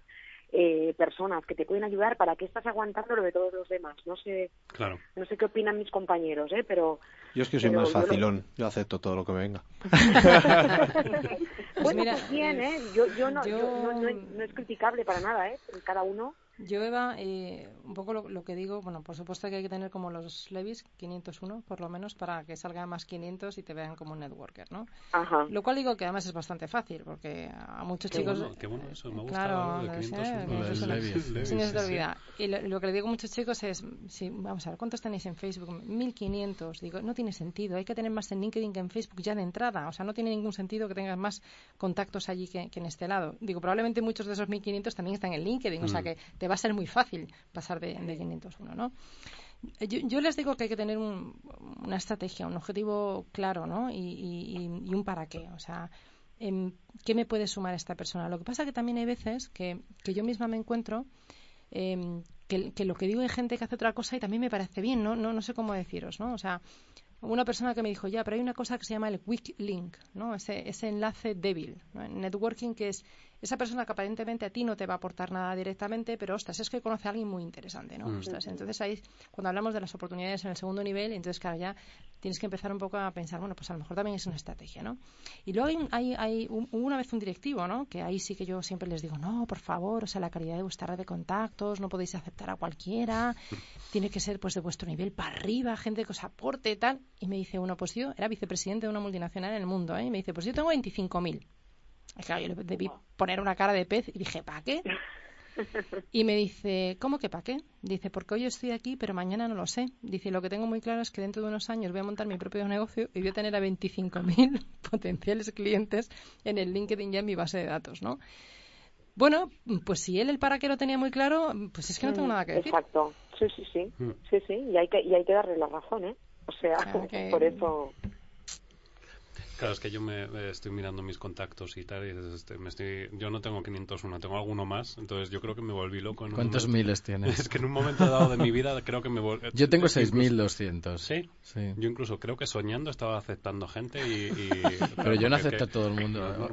eh, personas que te pueden ayudar para que estás aguantando lo de todos los demás. No sé, claro. no sé qué opinan mis compañeros, ¿eh? pero yo es que soy más facilón, yo, acepto todo lo que venga. <laughs> Pues bueno, pues bien, ¿eh? Yo, yo, no, yo... no, no, no, es criticable para nada, ¿eh? Cada uno yo, Eva, eh, un poco lo, que digo, bueno, por supuesto que hay que tener como los Levis 501, por lo menos, para que salga más 500 y te vean como un networker, ¿no? Ajá. Lo cual digo que además es bastante fácil, porque a muchos chicos... qué bueno eso, me gusta claro, lo de 501. Sin se olvida. Y lo, que le digo a muchos chicos es, si, vamos a ver, ¿cuántos tenéis en Facebook? 1500. Digo, no tiene sentido, hay que tener más en LinkedIn que en Facebook ya de entrada. O sea, no tiene ningún sentido que tengas más contactos allí que, en este lado. Digo, probablemente muchos de esos 1500 también están en LinkedIn, o sea mm. que te va a ser muy fácil pasar de, 501, ¿no? Yo, les digo que hay que tener una estrategia, un objetivo claro, ¿no? Y, un para qué. O sea, em, ¿qué me puede sumar esta persona? Lo que pasa que también hay veces que, yo misma me encuentro em, que, lo que digo hay gente que hace otra cosa y también me parece bien, ¿no? No, no sé cómo deciros, ¿no? O sea, una persona que me dijo, ya, pero hay una cosa que se llama el weak link, ¿no? Ese, ese enlace débil. Networking que es esa persona que aparentemente a ti no te va a aportar nada directamente, pero ostras, es que conoce a alguien muy interesante, ¿no? Mm. entonces ahí, cuando hablamos de las oportunidades en el segundo nivel, entonces claro, ya tienes que empezar un poco a pensar, bueno, pues a lo mejor también es una estrategia, ¿no? Y luego hay, hay, una vez un directivo, ¿no? Que ahí sí que yo siempre les digo, no, por favor, o sea, la calidad de vuestra red de contactos, no podéis aceptar a cualquiera, tiene que ser pues de vuestro nivel para arriba, gente que os aporte y tal. Y me dice uno, pues yo era vicepresidente de una multinacional en el mundo, ¿eh? Y me dice, pues yo tengo 25.000 Claro, yo le debí poner una cara de pez y dije, ¿para qué? <laughs> Y me dice, ¿cómo que para qué? Dice, porque hoy estoy aquí, pero mañana no lo sé. Dice, lo que tengo muy claro es que dentro de unos años voy a montar mi propio negocio y voy a tener a 25.000 <laughs> potenciales clientes en el LinkedIn ya en mi base de datos, ¿no? Bueno, pues si él el para qué lo tenía muy claro, pues es que no tengo nada que decir. Exacto, sí, sí, sí, mm. sí, sí, y hay que, y hay que darle la razón, ¿eh? O sea, <laughs> por eso... Claro, es que yo me, estoy mirando mis contactos y tal, y este, me estoy, yo no tengo 501, tengo alguno más, entonces yo creo que me volví loco. ¿Cuántos miles tienes? <laughs> Es que en un momento dado de mi vida creo que me volví... Yo tengo 6.200. ¿Sí? ¿Sí? Yo incluso creo que soñando estaba aceptando gente y... <laughs> Pero yo no acepto a todo el mundo.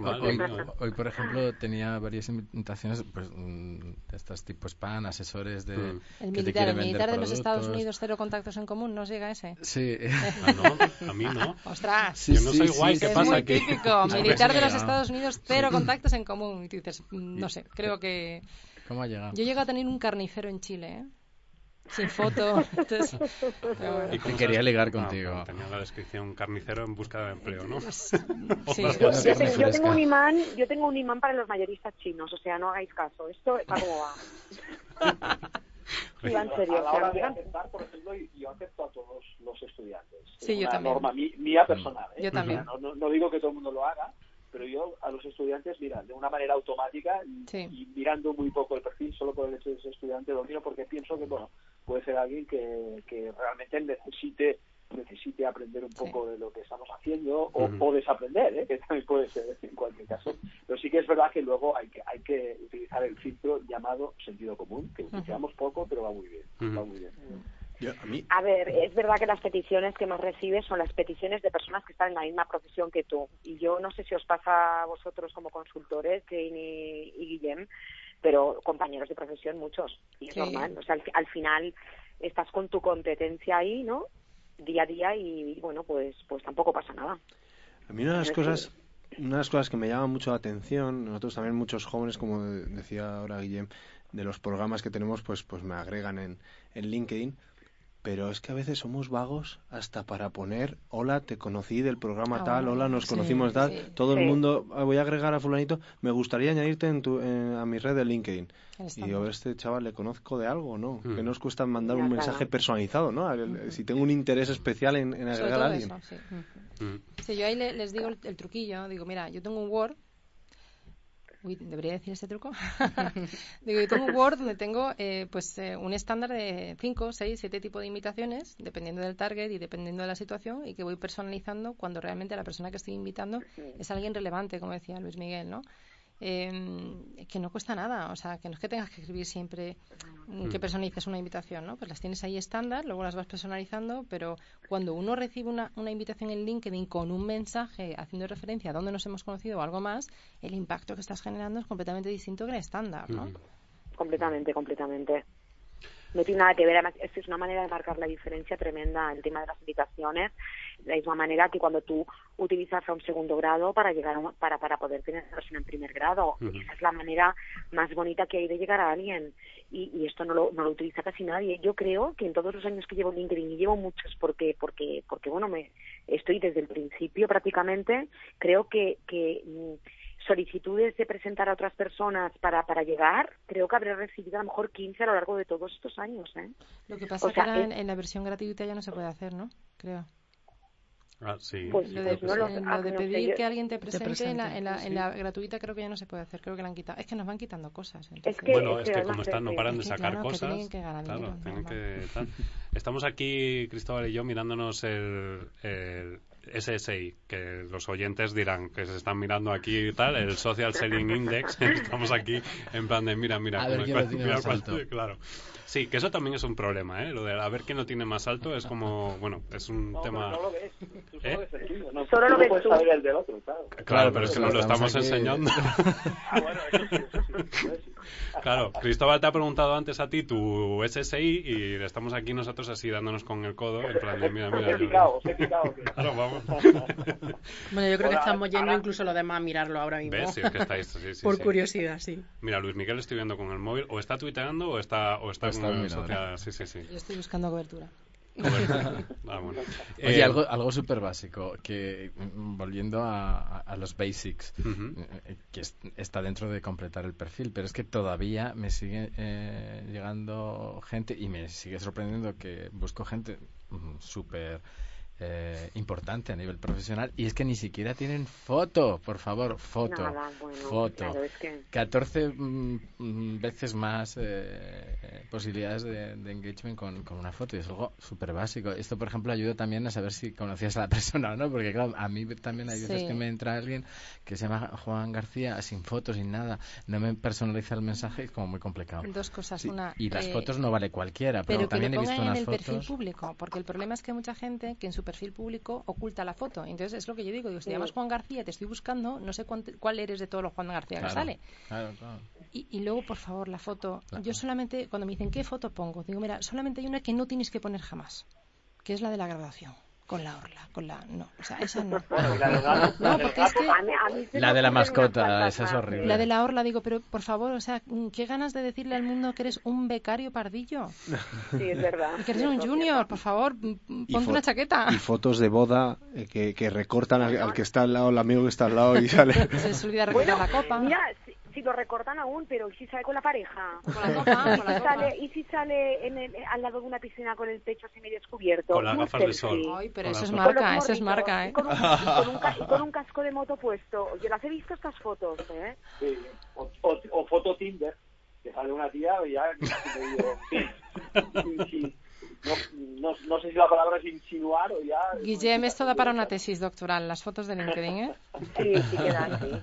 hoy, por ejemplo, tenía varias invitaciones pues, mm, de estos tipos spam, asesores de... Mm. El militar, el militar de los Estados Unidos, cero contactos en común, ¿no llega ese? Sí. Ah, no, a mí no. <laughs> ¡Ostras! yo no soy guay ¿qué es pasa muy típico. <laughs> Militar de los Estados Unidos, cero contactos en común. Y tú dices, mm, no sé, creo que... ¿Cómo ha llegado? Yo llego a tener un carnicero en Chile, ¿eh? sin foto. <laughs> Entonces, Y quería ligar contigo. tenía la descripción carnicero en busca de empleo, ¿no? Sí. <laughs> yo, tengo un imán, yo tengo un imán para los mayoristas chinos, o sea, no hagáis caso. Esto va como va. Sí, en serio. A la hora de aceptar, por ejemplo, yo acepto a todos los estudiantes. Sí, yo una también. norma mía personal. ¿eh? Yo también. No, no, digo que todo el mundo lo haga, pero yo a los estudiantes, mira, de una manera automática y, mirando muy poco el perfil, solo por el hecho de ser estudiante, lo miro porque pienso que, bueno, puede ser alguien que, que realmente necesite necesite aprender un poco de lo que estamos haciendo o, desaprender, ¿eh? <laughs> que también puede ser en cualquier caso. Pero sí que es verdad que luego hay que, hay que utilizar el filtro llamado sentido común, que utilizamos poco, pero va muy bien. Va muy bien. a, ver, es verdad que las peticiones que más recibes son las peticiones de personas que están en la misma profesión que tú. Y yo no sé si os pasa a vosotros como consultores, Kane y, Guillem, pero compañeros de profesión muchos. Y es normal. O sea, al, final estás con tu competencia ahí, ¿no? Día a día y, bueno, pues, pues tampoco pasa nada. A mí una de las cosas una de las cosas que me llama mucho la atención, nosotros también muchos jóvenes, como decía ahora Guillem, de los programas que tenemos, pues, pues me agregan en, en LinkedIn pero es que a veces somos vagos hasta para poner, hola, te conocí del programa ah, tal, hola, nos conocimos tal, todo el mundo, ah, voy a agregar a fulanito, me gustaría añadirte en tu, a mi red de LinkedIn. Y yo a este chaval le conozco de algo, ¿no? Que mm. nos cuesta mandar un mensaje personalizado, ¿no? Si tengo un interés especial en, agregar a alguien. Mm. sí. yo ahí les digo el, truquillo, digo, mira, yo tengo un Word Uy, ¿debería decir este truco? <laughs> <laughs> Digo, yo tengo un Word donde tengo eh, pues eh, un estándar de 5, 6, 7 tipos de invitaciones, dependiendo del target y dependiendo de la situación, y que voy personalizando cuando realmente la persona que estoy invitando es alguien relevante, como decía Luis Miguel, ¿no? Eh, que no cuesta nada. O sea, que no es que tengas que escribir siempre mm, que Mm. personalices una invitación, ¿no? Pues las tienes ahí estándar, luego las vas personalizando, pero cuando uno recibe una, una invitación en LinkedIn con un mensaje haciendo referencia a dónde nos hemos conocido o algo más, el impacto que estás generando es completamente distinto que el estándar, ¿no? Ujú. Completamente, completamente. No tiene nada que ver, además, es que es una manera de marcar la diferencia tremenda el tema de las invitaciones, de la misma manera que cuando tú utilizas a un segundo grado para llegar a un- para, para poder tener una persona en primer grado. Esa es la manera más bonita que hay de llegar a alguien. Y, y esto no lo, no lo utiliza casi nadie. Yo creo que en todos los años que llevo en LinkedIn, y llevo muchos porque, porque, porque bueno, me estoy desde el principio prácticamente, creo que, que mm, solicitudes de presentar a otras personas para, para llegar, creo que habré recibido a lo mejor 15 a lo largo de todos estos años. ¿eh? Lo que pasa O sea, que ahora es- en, en la versión gratuita ya no se puede hacer, ¿no? Creo. Ah, sí. Pues Lo de, no lo- ah, lo de pedir que alguien te presente, en, la, en, la, sí. en la gratuita creo que ya no se puede hacer, creo que la han quitado. Es que nos van quitando cosas. Es que, Bueno, es que como están, no es- paran de sacar claro, que cosas. tienen que ganar claro, dinero, tienen normal. que tal. Estamos aquí, Cristóbal y yo, mirándonos el, el SSI, que los oyentes dirán que se están mirando aquí y tal, el Social Selling Index. <laughs> Estamos aquí en plan de mira, mira. A ver mira cuál-. Claro. Sí, que eso también es un problema, ¿eh? Lo de a ver quién lo tiene más alto es como, bueno, es un No, tema... pero no lo ves. Tú solo ¿Eh? ves el tuyo. No, Solo tú lo ves puedes tú. saber el del otro, claro. Claro, pero es que nos lo estamos aquí- enseñando. <laughs> Ah, bueno, eso sí, eso sí. eso sí. Claro, Cristóbal te ha preguntado antes a ti tu SSI y estamos aquí nosotros así dándonos con el codo en plan de mira, mira. he picado, picado. Claro, vamos. <laughs> Bueno, yo creo que estamos yendo ahora- incluso los demás a mirarlo ahora mismo. ¿Ves? Sí, es que estáis, sí, sí, Por sí. curiosidad, sí. Mira, Luis Miguel estoy viendo con el móvil, o está tuiteando o está, o está, O está Sí, sí, sí. Yo estoy buscando cobertura. Bueno, <laughs> ah, bueno. Oye, Eh, algo, algo súper básico, que mm, volviendo a, los basics, eh, que es- está dentro de completar el perfil, pero es que todavía me sigue eh, llegando gente y me sigue sorprendiendo que busco gente mm, súper eh, importante a nivel profesional y es que ni siquiera tienen foto, por favor, foto, Nada, bueno, foto. claro, es que... 14 mm, veces más eh, posibilidades de, de engagement con, con una foto y es algo súper básico. Esto, por ejemplo, ayuda también a saber si conocías a la <laughs> persona o no, porque claro, a mí también hay veces Sí. que me entra alguien que se llama Juan García sin fotos, sin nada, no me personaliza el mensaje, es como muy complicado. Dos cosas. Sí, Una, y las eh, fotos no vale cualquiera, pero, Pero que también lo he visto en unas el perfil público, porque el problema es que mucha gente que en su perfil público oculta la foto. Entonces es lo que yo digo, digo, si te llamas Juan García, te estoy buscando, no sé cuánto- cuál eres de todos los Juan García que sale. claro, claro. Y, y luego, por favor, la foto. Claro. Yo solamente, cuando me dicen, ¿qué foto pongo? Digo, mira, solamente hay una que no tienes que poner jamás, que es la de la graduación, con la orla, con la... No, o sea, esa no. Bueno, y la gato, No, porque es que- La de la mascota, esa es horrible. La de la orla, digo, pero por favor, o sea, qué ganas de decirle al mundo que eres un becario pardillo, Sí, es verdad. que eres un junior, por favor, m- Y ponte una chaqueta. Y fotos de boda eh, que, que recortan al, al que está al lado, el amigo que está al lado y <laughs> sale. Se les olvida recortar Bueno, la copa. mira, si, si lo recortan aún, pero ¿y si sale con la pareja? Con la copa, ¿Y con la si sale, ¿Y si sale en el- al lado de una piscina con el pecho semi descubierto? Con las gafas de sol. Ay, pero eso es marca, eso es marca, y ¿eh? con, un, y con un ca- y con un casco de moto puesto. Yo las he visto estas fotos, ¿eh? sí. o, o, o foto Tinder, que sale una tía y ya me digo, no, no, no sé si la palabra es insinuar o ya... Guillem, esto da para una tesis doctoral, las fotos de LinkedIn, ¿eh? Sí, sí que da, sí.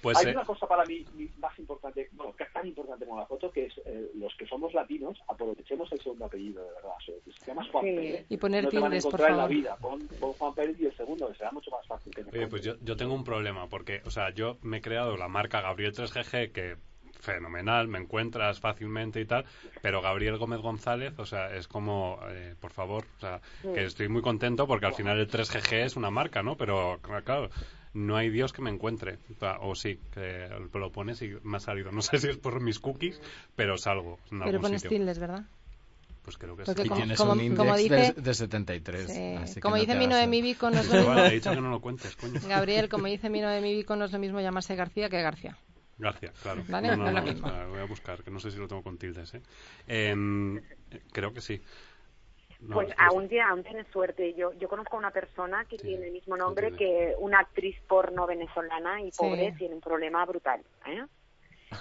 Pues Hay eh, una cosa para mí mi- más importante, bueno, que es tan importante como la foto, que es eh, los que somos latinos, aprovechemos el segundo apellido, de verdad. Si te llamas Juan Sí. Pérez, Y poner no te van a tildes, por encontrar en la favor. vida. Pon, pon Juan Pérez y el segundo, que será mucho más fácil que Oye, pues yo, yo tengo un problema, porque, o sea, yo me he creado la marca Gabriel 3GG, que fenomenal, me encuentras fácilmente y tal, pero Gabriel Gómez González, o sea, es como, eh, por favor, o sea, que estoy muy contento porque al final el 3GG es una marca, ¿no? Pero, claro, no hay Dios que me encuentre. O, sí, que lo pones y me ha salido. No sé si es por mis cookies, pero salgo en Pero algún pones sitio. tildes, ¿verdad? Pues creo que Porque sí. Y como- tienes como- un como index dice- de, de 73. Sí. así que Como no dice te mi Vico, no es <laughs> lo mismo... vale, he dicho que no lo cuentes, coño. Gabriel, como dice mi Noemi Vico, no es lo mismo llamarse García que García. Gracias, claro. Vale, no, no no, es lo no, mismo. espera, voy a buscar, que no sé si lo tengo con tildes, ¿eh? Em, creo que sí. No, Pues aún, tiene- aún tienes suerte. Yo, yo conozco a una persona que Sí, tiene el mismo nombre tiene. que una actriz porno venezolana y Sí. pobre tiene un problema brutal. ¿eh?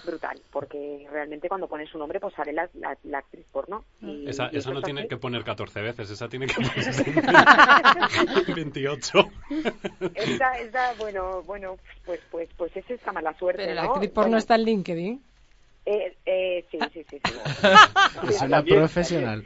brutal, porque realmente cuando pones su nombre, pues sale la, la, la actriz porno. Y, Esa, y esa no tiene así. que poner 14 veces, esa tiene que <laughs> poner 28. Esta, esta, bueno, bueno, pues, pues, pues es esa mala suerte, Pero la ¿no? actriz porno Bueno, está en LinkedIn. Eh, eh, sí, sí, sí, sí. <laughs> Es una también, profesional.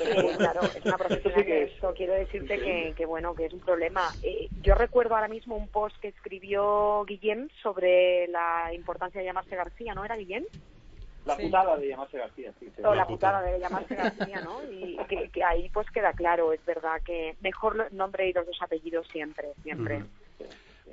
Eh, claro, es una profesional esto quiero decirte que, que, bueno, que es un problema. Eh, yo recuerdo ahora mismo un post que escribió Guillem sobre la importancia de llamarse García, ¿no era Guillem? La Sí. putada de llamarse García, sí. la putada. de llamarse García, ¿no? Y que, que ahí pues queda claro, es verdad que mejor nombre y los dos apellidos siempre, siempre.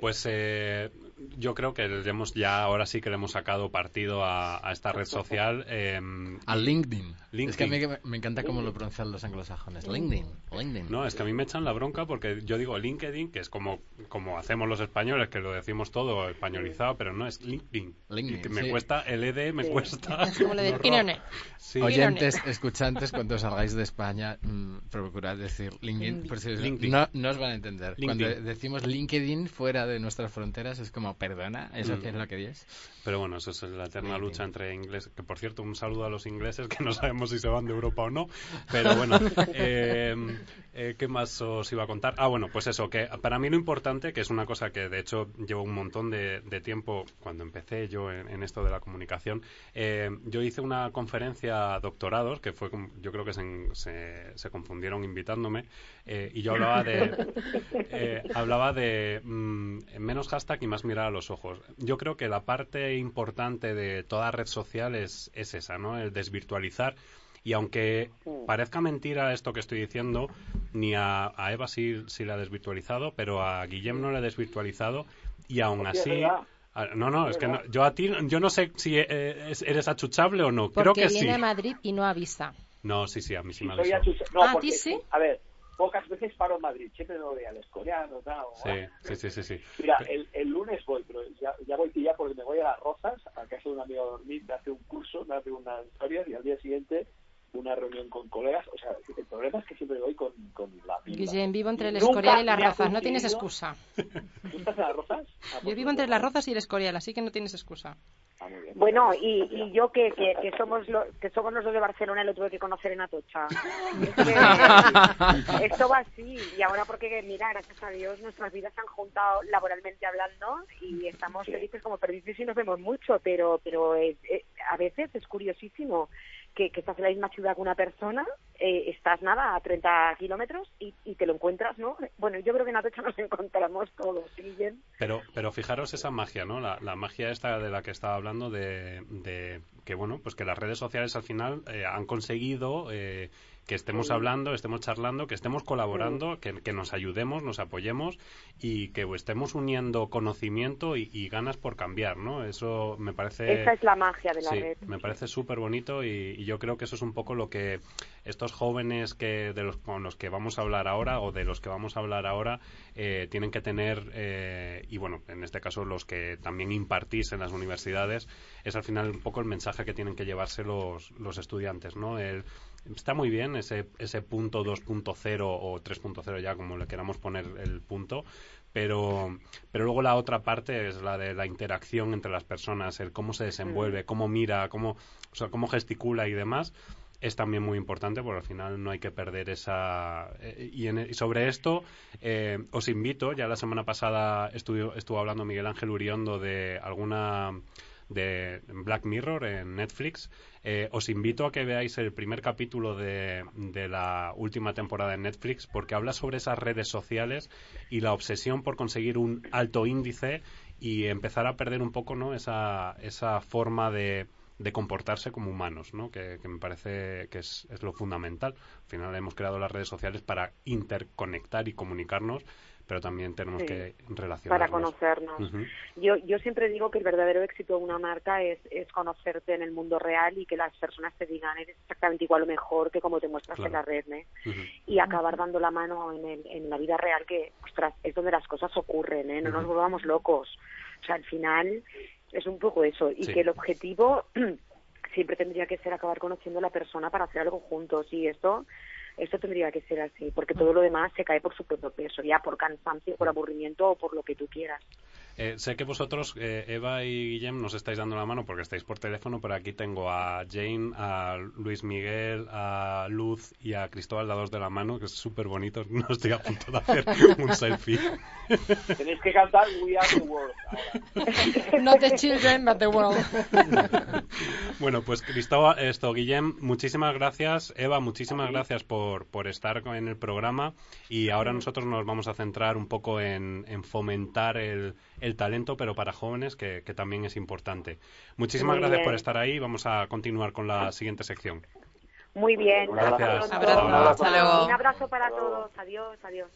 Pues eh, yo creo que le hemos ya ahora sí que le hemos sacado partido a, a esta red social. eh, Al LinkedIn. LinkedIn. Es que a mí me, encanta cómo lo pronuncian los anglosajones. LinkedIn. LinkedIn. No, es que a mí me echan la bronca porque yo digo LinkedIn, que es como, como hacemos los españoles, que lo decimos todo españolizado, pero no es LinkedIn. LinkedIn, Y que me sí. cuesta, el ED me Sí. cuesta. <laughs> Es como lo de. Sí. Oyentes, escuchantes, cuando salgáis de España, mm, procurad decir LinkedIn, por si os- LinkedIn. No, no os van a entender. LinkedIn. Cuando decimos LinkedIn fuera de nuestras fronteras, es como, perdona, ¿eso Mm. es lo que dices? Pero bueno, eso es la eterna lucha entre ingleses. Que por cierto, un saludo a los ingleses que no sabemos si se van de Europa o no. Pero bueno, eh, <laughs> eh, ¿qué más os iba a contar? Ah, bueno, pues eso, que para mí lo importante, que es una cosa que de hecho llevo un montón de, de tiempo cuando empecé yo en, en esto de la comunicación, eh, yo hice una conferencia a doctorados, que fue, yo creo que se, se, se confundieron invitándome, eh, y yo hablaba de, <laughs> hablaba de mm, menos hashtag y más mirar a los ojos. Yo creo que la parte importante de toda red social es, es esa, ¿no? El desvirtualizar. Y aunque parezca mentira esto que estoy diciendo, ni a, a Eva sí, sí la he desvirtualizado, pero a Guillem no la he desvirtualizado. Y aún así... a- No, no, es que no- yo a ti, yo no sé si eh, es- eres achuchable o no. Creo que viene sí. a Madrid y no avisa. No, sí, sí, a mí sí Sí, me No, Ah, ¿a ti sí? A ver, pocas veces paro en Madrid, siempre lo de al escoriano, tal. Sí, sí, sí, sí, sí. Mira, el, el lunes voy, pero ya, ya voy ya porque me voy a las Rozas, a casa de un amigo a dormir, me hace un curso, me hace unas historias y al día siguiente una reunión con colegas. O sea, el problema es que siempre voy con, con la. Guillem, vivo entre el Escorial y las Rozas. No tienes excusa. ¿Tú estás en las Rozas? Ah, <laughs> Yo vivo entre las Rozas y el Escorial, así que no tienes excusa. Ah, muy bien. Bueno, y, y yo que, que, que somos lo- que somos los dos de Barcelona y lo tuve que conocer en Atocha. <laughs> Es que esto va así. Y ahora porque, mira, gracias a Dios, nuestras vidas se han juntado laboralmente hablando y estamos felices como perdices y nos vemos mucho, pero pero es- eh, a veces es curiosísimo que, que estás en la misma ciudad que una persona, eh, estás nada a 30 kilómetros y, te lo encuentras, ¿no? Bueno, yo creo que en Atocha nos <laughs> encontramos todos. Pero, pero fijaros esa magia, ¿no? La, la magia esta de la que estaba hablando de, de que, bueno, pues que las redes sociales al final eh, han conseguido eh, que estemos hablando, estemos charlando, que estemos colaborando, que, que nos ayudemos, nos apoyemos y que estemos uniendo conocimiento y, y ganas por cambiar, ¿no? Eso me parece... Esa es la magia de la Sí, red. me parece súper bonito y, y yo creo que eso es un poco lo que estos jóvenes que de los con los que vamos a hablar ahora o de los que vamos a hablar ahora eh, tienen que tener eh, y bueno en este caso los que también impartís en las universidades es al final un poco el mensaje que tienen que llevarse los, los estudiantes, ¿no? El, está muy bien ese ese punto 2.0 o 3.0 ya como le queramos poner el punto pero pero luego la otra parte es la de la interacción entre las personas el cómo se desenvuelve cómo mira cómo o sea cómo gesticula y demás es también muy importante porque al final no hay que perder esa eh, y, en- y sobre esto eh, os invito ya la semana pasada estuvo, estuvo hablando Miguel Ángel Uriondo de alguna de Black Mirror en Netflix. Eh, os invito a que veáis el primer capítulo de, de la última temporada en Netflix porque habla sobre esas redes sociales y la obsesión por conseguir un alto índice y empezar a perder un poco ¿no? esa, esa forma de, de comportarse como humanos, ¿no? que, que me parece que es, es lo fundamental. Al final hemos creado las redes sociales para interconectar y comunicarnos, pero también tenemos Sí. que relacionarnos. para conocernos. Yo, yo siempre digo que el verdadero éxito de una marca es, es conocerte en el mundo real y que las personas te digan eres exactamente igual o mejor que como te muestras Claro. en la red, ¿no? Ujú. Y acabar dando la mano en, el- en la vida real que, ostras, es donde las cosas ocurren, ¿eh? No nos volvamos locos. O sea, al final es un poco eso. Y Sí. que el objetivo <clears throat> siempre tendría que ser acabar conociendo a la persona para hacer algo juntos. Y esto esto tendría que ser así, porque todo lo demás se cae por su propio peso, ya por cansancio, por aburrimiento o por lo que tú quieras. Eh, sé que vosotros, eh, Eva y Guillem, nos estáis dando la mano porque estáis por teléfono, pero aquí tengo a Jane, a Luis Miguel, a Luz y a Cristóbal dados de la mano, que es súper bonito. <laughs> No estoy a punto de hacer un selfie. <laughs> Tenéis que cantar We Are the World. ahora. Not the children, but the world. <laughs> Bueno, pues Cristóbal, esto, Guillem, muchísimas gracias. Eva, muchísimas gracias por, por estar en el programa. Y ahora nosotros nos vamos a centrar un poco en, en fomentar el, el talento, pero para jóvenes, que, que también es importante. Muchísimas Muy gracias bien. por estar ahí. Vamos a continuar con la siguiente sección. Muy bien. Gracias. hasta Abrazo. pronto. Hasta luego. Un abrazo para todos. Adiós, adiós.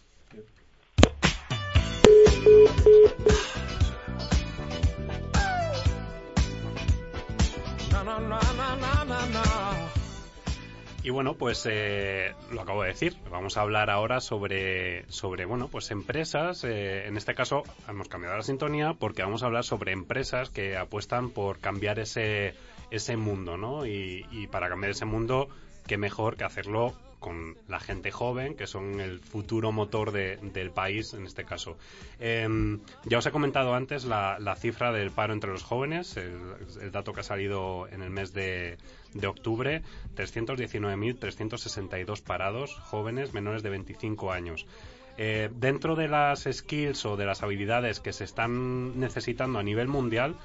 Y bueno, pues eh, lo acabo de decir. Vamos a hablar ahora sobre, sobre bueno, pues empresas. eh, en este caso hemos cambiado la sintonía porque vamos a hablar sobre empresas que apuestan por cambiar ese, ese mundo, ¿no? Y, y para cambiar ese mundo, qué mejor que hacerlo con la gente joven, que son el futuro motor de- del país en este caso. Em, ya os he comentado antes la, cifra del paro entre los jóvenes, el, el dato que ha salido en el mes de, de octubre, 319.362 parados jóvenes menores de 25 años. Eh, dentro de las skills o de las habilidades que se están necesitando a nivel mundial,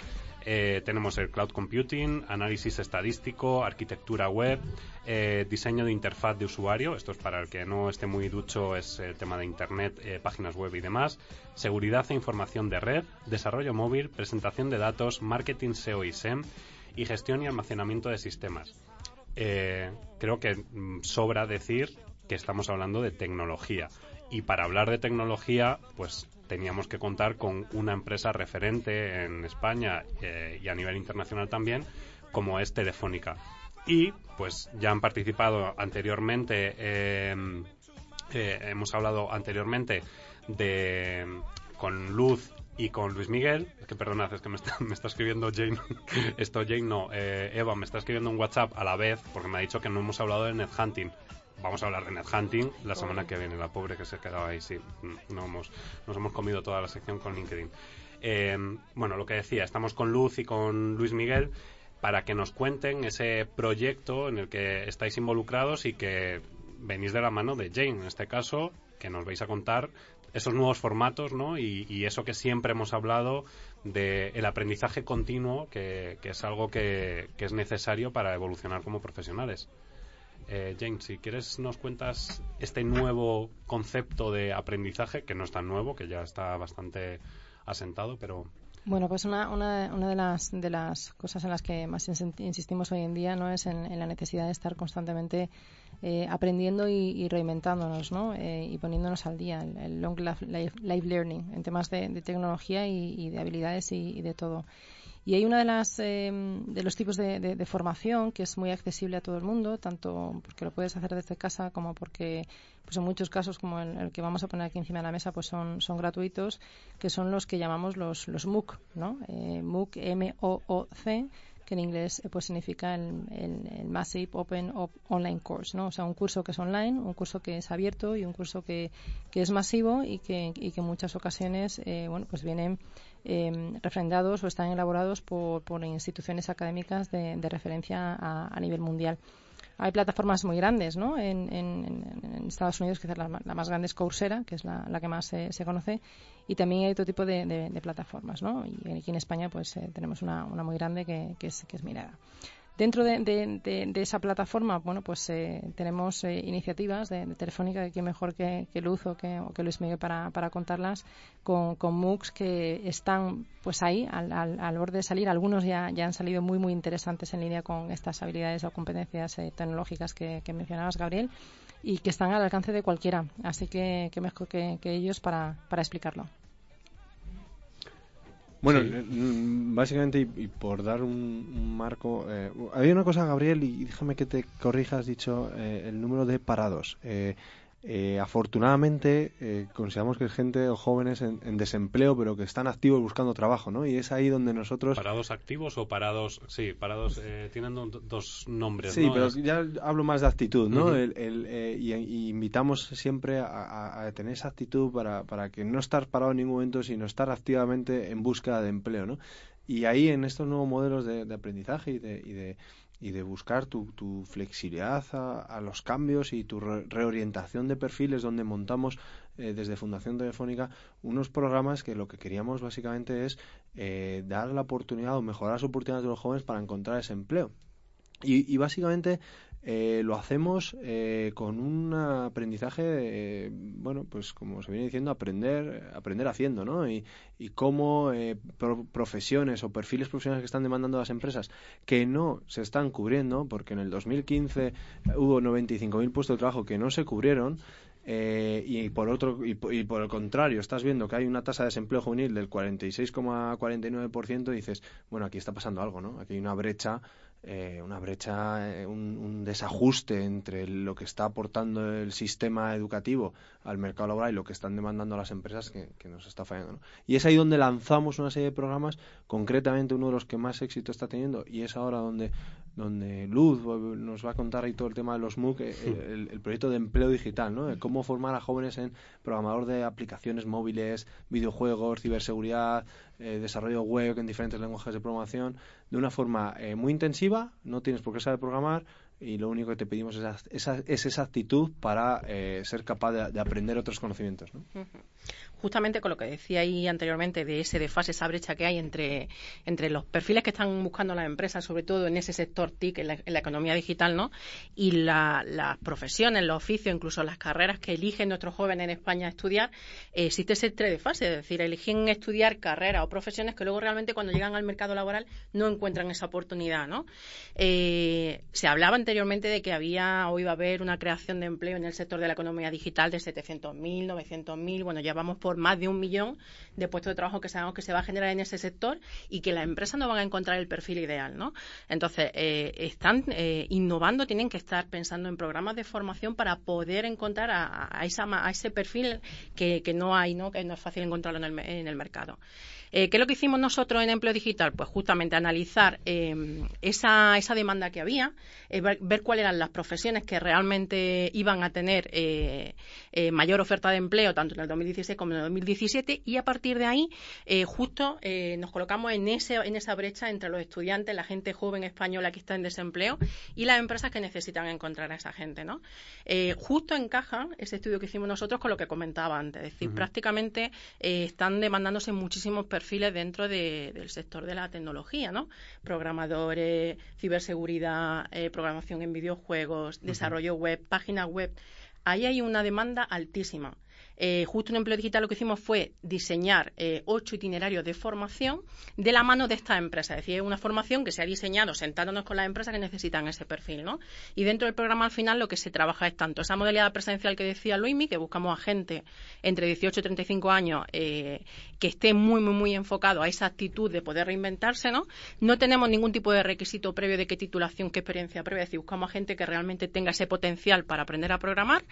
eh, tenemos el cloud computing, análisis estadístico, arquitectura web, eh, diseño de interfaz de usuario, esto es para el que no esté muy ducho, es el tema de Internet, eh, páginas web y demás, seguridad e información de red, desarrollo móvil, presentación de datos, marketing SEO y SEM y gestión y almacenamiento de sistemas. Creo que mm, sobra decir que estamos hablando de tecnología. Y para hablar de tecnología, pues teníamos que contar con una empresa referente en España eh, y a nivel internacional también, como es Telefónica. Y pues ya han participado anteriormente, eh, eh, hemos hablado anteriormente de con Luz y con Luis Miguel, es que perdonad, es que me está, <laughs> me está escribiendo Jane, <laughs> esto Jane no, eh, Eva me está escribiendo un WhatsApp a la vez porque me ha dicho que no hemos hablado de NetHunting. Vamos a hablar de NetHunting la semana que viene, la pobre que se quedaba ahí, sí, no hemos, nos hemos comido toda la sección con LinkedIn. Eh, bueno, lo que decía, estamos con Luz y con Luis Miguel para que nos cuenten ese proyecto en el que estáis involucrados y que venís de la mano de Jane, en este caso, que nos vais a contar esos nuevos formatos, ¿no? Y, y eso que siempre hemos hablado de el aprendizaje continuo, que, que es algo que, que es necesario para evolucionar como profesionales. Eh, Jane, si quieres nos cuentas este nuevo concepto de aprendizaje, que no es tan nuevo, que ya está bastante asentado, pero Bueno, pues una, una, una de, las, de las cosas en las que más insistimos hoy en día no es en, la necesidad de estar constantemente eh, aprendiendo y, y reinventándonos ¿no? Eh, y poniéndonos al día, el, long life, life- learning en temas de, tecnología y, de habilidades y de todo. Y hay una de las eh, de los tipos de, de- formación que es muy accesible a todo el mundo, tanto porque lo puedes hacer desde casa como porque, pues en muchos casos, como el, el que vamos a poner aquí encima de la mesa, pues son, son gratuitos, que son los que llamamos los, los MOOC, ¿no? Eh, MOOC, M-O-O-C, que en inglés eh, pues significa el, el- el Massive Open Op- Online Course, ¿no? O sea, un curso que es online, un curso que es abierto y un curso que, que es masivo y que, y que en muchas ocasiones, eh, bueno, pues vienen eh, refrendados o están elaborados por, por instituciones académicas de, de referencia a, a nivel mundial. Hay plataformas muy grandes, ¿no? En, en- en- Estados Unidos, quizás la, la más grande es Coursera, que es la, la que más se, se conoce, y también hay otro tipo de, de- de plataformas, ¿no? Y aquí en España, pues eh, tenemos una, una muy grande que, que es, que es Mirada. Dentro de, de- de- de esa plataforma, bueno, pues eh, tenemos eh, iniciativas de, de Telefónica, que quién mejor que, Luz o que, Luis Miguel para, para contarlas, con, con MOOCs que están pues ahí, al, al, al borde de salir. Algunos ya, ya han salido muy, muy interesantes en línea con estas habilidades o competencias eh, tecnológicas que, que mencionabas, Gabriel, y que están al alcance de cualquiera. Así que, que mejor que, que ellos para, para explicarlo. Bueno, Sí. mm, básicamente, y, y por dar un, un marco, eh, había una cosa, Gabriel, y déjame que te corrija, has dicho eh, el número de parados. Eh, eh, afortunadamente eh, consideramos que es gente o jóvenes en, en, desempleo, pero que están activos buscando trabajo, ¿no? Y es ahí donde nosotros... ¿Parados activos o parados? Sí, parados, eh, tienen dos nombres, Sí, ¿no? pero Es- ya hablo más de actitud, ¿no? El- el, eh, y, y invitamos siempre a, a- a tener esa actitud para, para que no estar parado en ningún momento, sino estar activamente en búsqueda de empleo, ¿no? Y ahí en estos nuevos modelos de, de aprendizaje y de, y de, y de buscar tu, tu flexibilidad a, los cambios y tu re- reorientación de perfiles donde montamos eh, desde Fundación Telefónica unos programas que lo que queríamos básicamente es eh, dar la oportunidad o mejorar las oportunidades de los jóvenes para encontrar ese empleo. Y, y básicamente eh, lo hacemos eh, con un aprendizaje, eh, bueno, pues como se viene diciendo, aprender, aprender haciendo, ¿no? Y, y cómo eh, pro- profesiones o perfiles profesionales que están demandando las empresas que no se están cubriendo, porque en el 2015 hubo 95.000 puestos de trabajo que no se cubrieron, eh, y por otro y por el contrario estás viendo que hay una tasa de desempleo juvenil del 46,49% y dices bueno aquí está pasando algo no aquí hay una brecha eh, una brecha eh, un, un desajuste entre lo que está aportando el sistema educativo al mercado laboral y lo que están demandando las empresas que, que nos está fallando ¿no? y es ahí donde lanzamos una serie de programas concretamente uno de los que más éxito está teniendo y es ahora donde donde Luz nos va a contar ahí todo el tema de los MOOC, eh, el, el proyecto de empleo digital, ¿no? De cómo formar a jóvenes en programador de aplicaciones móviles, videojuegos, ciberseguridad, eh, desarrollo web en diferentes lenguajes de programación, de una forma eh, muy intensiva, no tienes por qué saber programar y lo único que te pedimos es, esa, es esa actitud para eh, ser capaz de, de aprender otros conocimientos, ¿no? Justamente con lo que decía ahí anteriormente de ese desfase, esa brecha que hay entre, entre los perfiles que están buscando las empresas, sobre todo en ese sector TIC, en la, economía digital, ¿no? Y la- las profesiones, los oficios, incluso las carreras que eligen nuestros jóvenes en España estudiar, eh, existe ese desfase, es decir, eligen estudiar carreras o profesiones que luego realmente cuando llegan al mercado laboral no encuentran esa oportunidad, ¿no? Eh, se hablaba anteriormente de que había o iba a haber una creación de empleo en el sector de la economía digital de 700.000, 900.000, bueno, ya vamos por más de un millón de puestos de trabajo que sabemos que se va a generar en ese sector y que las empresas no van a encontrar el perfil ideal, ¿no? Entonces, eh, están eh, innovando, tienen que estar pensando en programas de formación para poder encontrar a, a esa, a ese perfil que, que no hay, ¿no? Que no es fácil encontrarlo en el, en el mercado. Eh, ¿Qué es lo que hicimos nosotros en Empleo Digital? Pues justamente analizar eh, esa, esa demanda que había, eh, ver, ver cuáles eran las profesiones que realmente iban a tener eh, eh, mayor oferta de empleo, tanto en el 2016 como en el 2017, y a partir de ahí, justo eh, nos colocamos en, ese, en esa brecha entre los estudiantes, la gente joven española que está en desempleo y las empresas que necesitan encontrar a esa gente. ¿no? Justo encaja ese estudio que hicimos nosotros con lo que comentaba antes, es decir, prácticamente están demandándose muchísimos perfiles dentro de- del sector de la tecnología, ¿no? Programadores, ciberseguridad, eh, programación en videojuegos, desarrollo web, páginas web. Ahí hay una demanda altísima. Eh, justo en Empleo Digital lo que hicimos fue diseñar eh, ocho itinerarios de formación de la mano de esta empresa. Es decir, una formación que se ha diseñado sentándonos con las empresas que necesitan ese perfil. ¿no? Y dentro del programa al final lo que se trabaja es tanto esa modalidad presencial que decía Luismi, que buscamos a gente entre 18 y 35 años eh, que esté muy, muy, muy enfocado a esa actitud de poder reinventarse. ¿no? no tenemos ningún tipo de requisito previo de qué titulación, qué experiencia previa. Es decir, buscamos a gente que realmente tenga ese potencial para aprender a programar.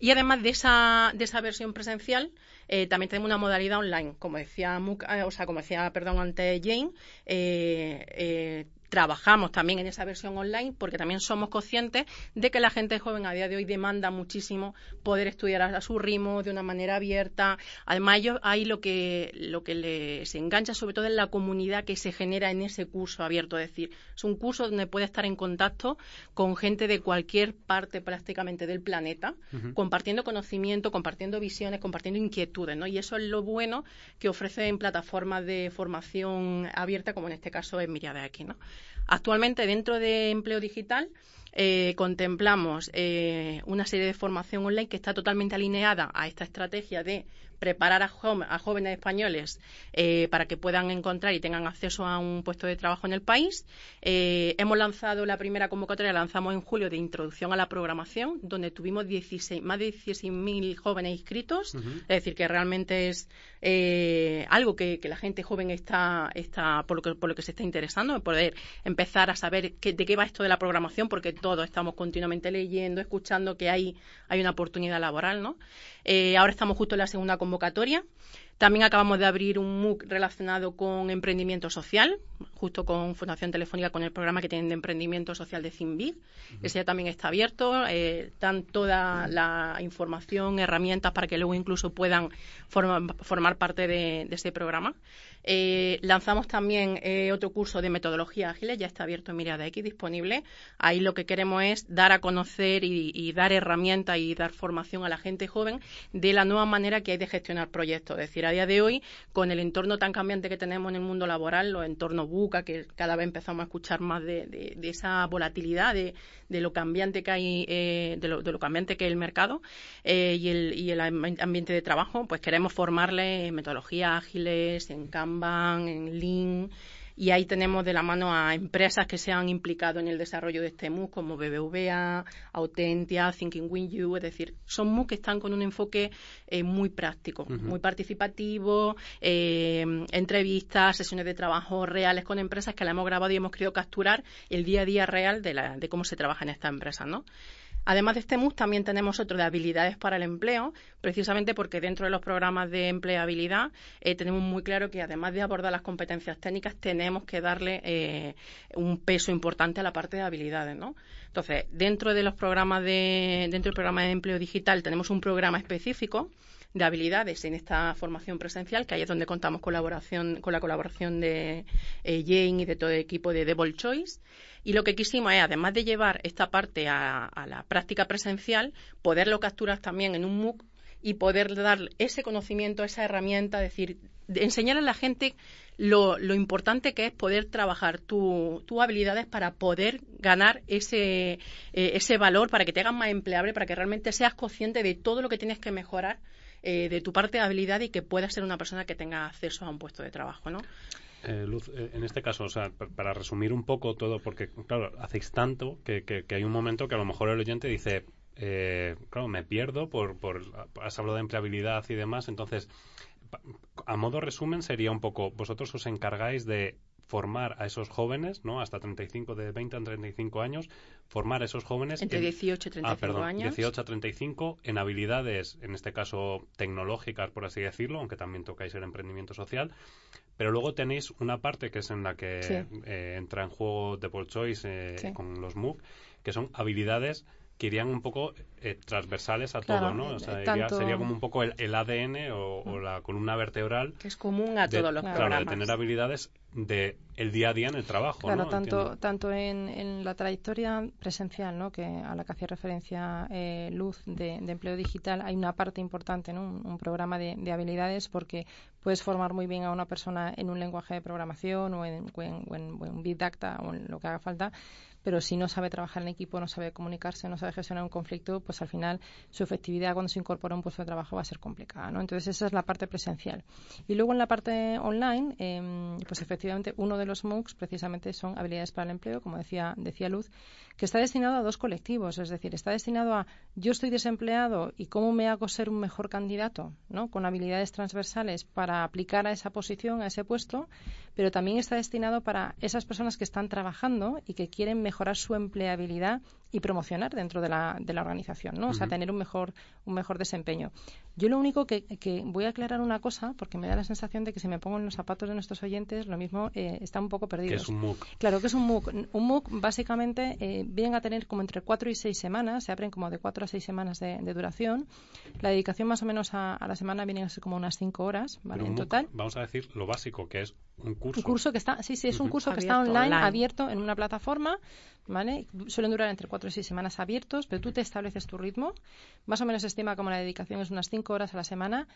Y además de esa, de esa versión presencial, eh, también tenemos una modalidad online. Como decía, Muc- eh, o sea, como decía perdón, antes Jane, eh, trabajamos también en esa versión online porque también somos conscientes de que la gente joven a día de hoy demanda muchísimo poder estudiar a, su ritmo de una manera abierta. Además, ellos ahí lo que, lo que les engancha sobre todo es la comunidad que se genera en ese curso abierto. Es decir, es un curso donde puede estar en contacto con gente de cualquier parte prácticamente del planeta, compartiendo conocimiento, compartiendo visiones, compartiendo inquietudes, ¿no? Y eso es lo bueno que ofrecen plataformas de formación abierta, como en este caso es Miriada X, ¿no? Actualmente, dentro de empleo digital, eh, contemplamos eh, una serie de formación online que está totalmente alineada a esta estrategia de preparar a, jo- a jóvenes españoles eh, para que puedan encontrar y tengan acceso a un puesto de trabajo en el país. Eh, hemos lanzado la primera convocatoria, la lanzamos en julio, de introducción a la programación, donde tuvimos 16, más de 16.000 jóvenes inscritos. Es decir, que realmente es eh, algo que, la gente joven está, está por, lo que, por lo que se está interesando, poder empezar a saber de qué va esto de la programación, porque todos estamos continuamente leyendo, escuchando que hay, hay una oportunidad laboral, ¿no? Eh, ahora estamos justo en la segunda convocatoria. También acabamos de abrir un MOOC relacionado con emprendimiento social, justo con Fundación Telefónica, con el programa que tienen de emprendimiento social de CIMBID. Ese ya también está abierto. Eh, dan toda la información, herramientas para que luego incluso puedan formar parte de, de ese programa. Eh, lanzamos también eh, otro curso de metodología ágiles, ya está abierto en Mirada X, disponible. Ahí lo que queremos es dar a conocer y, dar herramientas y dar formación a la gente joven de la nueva manera que hay de gestionar proyectos. Es decir, a día de hoy, con el entorno tan cambiante que tenemos en el mundo laboral, los entornos buca, que cada vez empezamos a escuchar más de, esa volatilidad, de, lo cambiante que hay, eh, de, lo, cambiante que es el mercado y, el, y el ambiente de trabajo, pues queremos formarle en metodologías ágiles, en Canva, en Lean, y ahí tenemos de la mano a empresas que se han implicado en el desarrollo de este MOOC, como BBVA, Autentia, Thinking With You, es decir, son MOOC que están con un enfoque eh, muy práctico, muy participativo, eh, entrevistas, sesiones de trabajo reales con empresas que la hemos grabado y hemos querido capturar el día a día real de, la, de cómo se trabaja en esta empresa, ¿no? Además de este MOOC, también tenemos otro de habilidades para el empleo, precisamente porque dentro de los programas de empleabilidad eh, tenemos muy claro que además de abordar las competencias técnicas, tenemos que darle eh, un peso importante a la parte de habilidades, ¿no? Entonces, dentro de los programas de, dentro del programa de empleo digital tenemos un programa específico de habilidades en esta formación presencial, que ahí es donde contamos colaboración, con la colaboración de eh, Jane y de todo el equipo de Devil Choice. Y lo que quisimos es, además de llevar esta parte a, la práctica presencial, poderlo capturar también en un MOOC y poder dar ese conocimiento, esa herramienta, decir, enseñar a la gente lo, importante que es poder trabajar tus habilidades para poder ganar ese, eh, ese valor, para que te hagan más empleable, para que realmente seas consciente de todo lo que tienes que mejorar eh, de tu parte de habilidad y que puedas ser una persona que tenga acceso a un puesto de trabajo, ¿no? Eh, Luz, eh, en este caso, o sea, para resumir un poco todo, porque, claro, hacéis tanto que, que, hay un momento que a lo mejor el oyente dice, eh, claro, me pierdo por, por, has hablado de empleabilidad y demás, entonces, a modo resumen sería un poco, vosotros os encargáis de formar a esos jóvenes, ¿no? Hasta 35, de 20 a 35 años, formar a esos jóvenes... Entre 18 y 35 ah, perdón, años. 18 a 35 en habilidades, en este caso tecnológicas, por así decirlo, aunque también tocáis el emprendimiento social. Pero luego tenéis una parte que es en la que eh, entra en juego The Choice eh, con los MOOC, que son habilidades que irían un poco eh, transversales a todo, ¿no? O sea, sería como un poco el, ADN o, la columna vertebral. Que es común a todos los Claro, de tener habilidades de el día a día en el trabajo. Claro, tanto, tanto en, la trayectoria presencial, ¿no? que a la que hacía referencia eh, Luz de, empleo digital, hay una parte importante, ¿no? un, programa de, habilidades, porque puedes formar muy bien a una persona en un lenguaje de programación o en, o en, o en Big Data o en lo que haga falta, pero si no sabe trabajar en equipo, no sabe comunicarse, no sabe gestionar un conflicto, pues al final su efectividad cuando se incorpora a un puesto de trabajo va a ser complicada. ¿no? Entonces esa es la parte presencial. Y luego en la parte online, eh, pues efectivamente uno de los MOOCs precisamente son habilidades para el empleo, como decía, decía Luz, que está destinado a dos colectivos, es decir, está destinado a yo estoy desempleado y cómo me hago ser un mejor candidato, ¿no? con habilidades transversales para aplicar a esa posición, a ese puesto, pero también está destinado para esas personas que están trabajando y que quieren mejorar su empleabilidad y promocionar dentro de la, de la organización, ¿no? O sea, tener un mejor, un mejor desempeño. Yo lo único que, que, voy a aclarar una cosa, porque me da la sensación de que si me pongo en los zapatos de nuestros oyentes, lo mismo eh, está un poco perdido. ¿Qué es un MOOC? Claro, que es un MOOC. Un MOOC básicamente eh, vienen a tener como entre cuatro y seis semanas, se abren como de cuatro a seis semanas de, duración. La dedicación más o menos a, la semana viene a ser como unas cinco horas, ¿vale? en total. Vamos a decir lo básico, que es un curso. Un curso que está, sí, sí, es un curso que está online, abierto en una plataforma, ¿vale? Suelen durar entre cuatro y seis semanas abiertos, pero tú te estableces tu ritmo. Más o menos se estima como la dedicación es unas cinco horas a la semana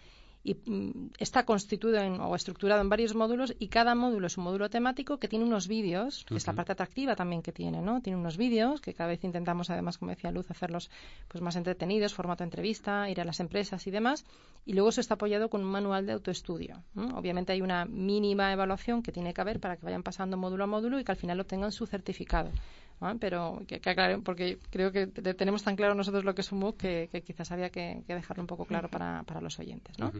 y mm, está constituido o estructurado en varios módulos y cada módulo es un módulo temático que tiene unos vídeos, que es la parte atractiva también que tiene, ¿no? Tiene unos vídeos que cada vez intentamos, además, como decía Luz, hacerlos pues más entretenidos, formato entrevista, ir a las empresas y demás. Y luego eso está apoyado con un manual de autoestudio. Obviamente hay una mínima evaluación que tiene que haber para que vayan pasando módulo a módulo y que al final obtengan su certificado. Pero que, aclaren, porque creo que tenemos tan claro nosotros lo que es un MOOC que, quizás había que, dejarlo un poco claro para, para los oyentes. ¿no?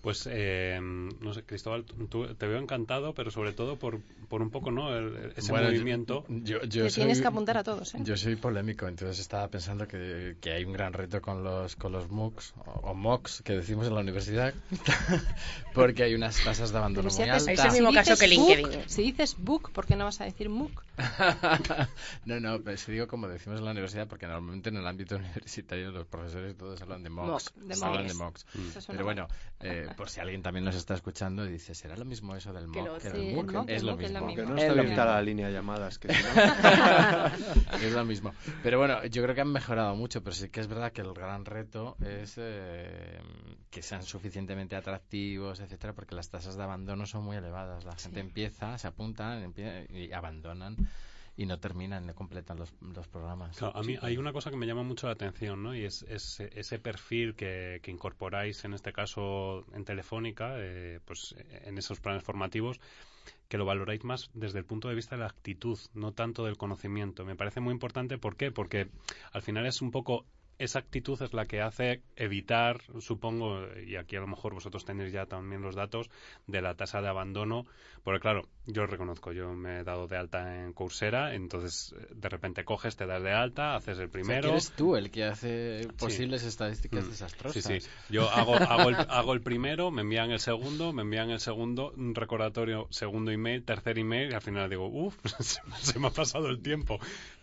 Pues, eh, no sé, Cristóbal, tú, te veo encantado, pero sobre todo por, por un poco, ¿no? ese movimiento. Yo, yo, tienes que apuntar a todos, ¿eh? Yo soy polémico, entonces estaba pensando que, que hay un gran reto con los, con los MOOCs, o, MOOCs, que decimos en la universidad, <laughs> porque hay unas tasas de abandono muy altas. Es el mismo caso que LinkedIn. si dices book, ¿por qué no vas a decir MOOC? <laughs> no, no, pues digo como decimos en la universidad, porque normalmente en el ámbito <laughs> universitario los profesores todos hablan de MOOCs. hablan de MOOCs. Pero bueno, eh, por si alguien también nos está escuchando y dice, ¿será lo mismo eso del MOOC que, del MOOC? Es lo mismo. Que no está abierta la línea de llamadas. Que <laughs> es lo mismo. Pero bueno, yo creo que han mejorado mucho, pero sí que es verdad que el gran reto es eh, que sean suficientemente atractivos, etcétera, porque las tasas de abandono son muy elevadas. La gente empieza, se apuntan y abandonan y no terminan, no completan los, los programas. a mí hay una cosa que me llama mucho la atención, ¿no? Y es, ese perfil que, que, incorporáis, en este caso en Telefónica, eh, pues en esos planes formativos, que lo valoráis más desde el punto de vista de la actitud, no tanto del conocimiento. Me parece muy importante, ¿por qué? Porque al final es un poco esa actitud es la que hace evitar, supongo, y aquí a lo mejor vosotros tenéis ya también los datos, de la tasa de abandono. Porque claro, yo reconozco, yo me he dado de alta en Coursera, entonces de repente coges, te das de alta, haces el primero. eres tú el que hace posibles estadísticas mm. desastrosas. Sí, sí. Yo hago, hago, el, hago el primero, me envían el segundo, me envían el segundo, un recordatorio, segundo email, tercer email, y al final digo, uff, <laughs> se me ha pasado el tiempo.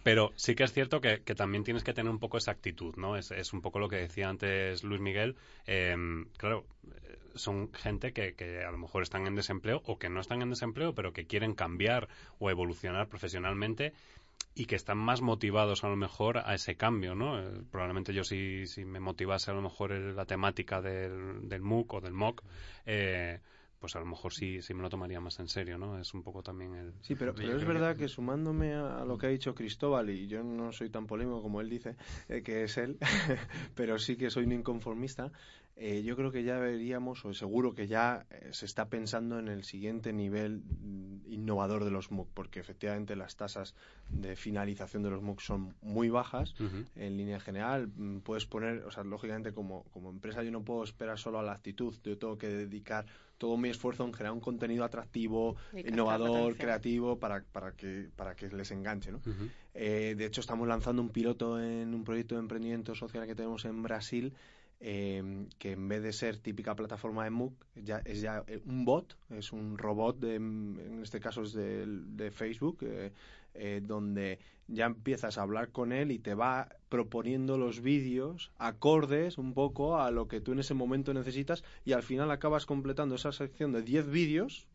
Pero sí que es cierto que, también tienes que tener un poco esa actitud, ¿no? Es, es un poco lo que decía antes Luis Miguel. Em, claro, eh, son gente que, que, a lo mejor están en desempleo o que no están en desempleo, pero que quieren cambiar o evolucionar profesionalmente y que están más motivados a lo mejor a ese cambio, ¿no? Eh, probablemente yo si, si me motivase a lo mejor la temática del, del MOOC o del MOOC, eh, pues a lo mejor sí, sí me lo tomaría más en serio, ¿no? Es un poco también el... Sí, pero, pero es verdad que... sumándome a, lo que ha dicho Cristóbal, y yo no soy tan polémico como él dice, <laughs> eh, que es él, <laughs> pero sí que soy un inconformista, eh, yo creo que ya veríamos, o seguro que ya eh, se está pensando en el siguiente nivel mm, innovador de los MOOC, porque efectivamente las tasas de finalización de los MOOC son muy bajas en línea general. Mm, puedes poner, o sea, lógicamente como, como empresa yo no puedo esperar solo a la actitud, yo tengo que dedicar todo mi esfuerzo en generar un contenido atractivo, innovador, creativo, para, para, que, para que les enganche. ¿no? Eh, de hecho, estamos lanzando un piloto en un proyecto de emprendimiento social que tenemos en Brasil. Eh, que en vez de ser típica plataforma de MOOC, ya, es ya eh, un bot, es un robot, de, en este caso es de, de Facebook, eh, donde ya empiezas a hablar con él y te va proponiendo los vídeos acordes un poco a lo que tú en ese momento necesitas y al final acabas completando esa sección de 10 vídeos,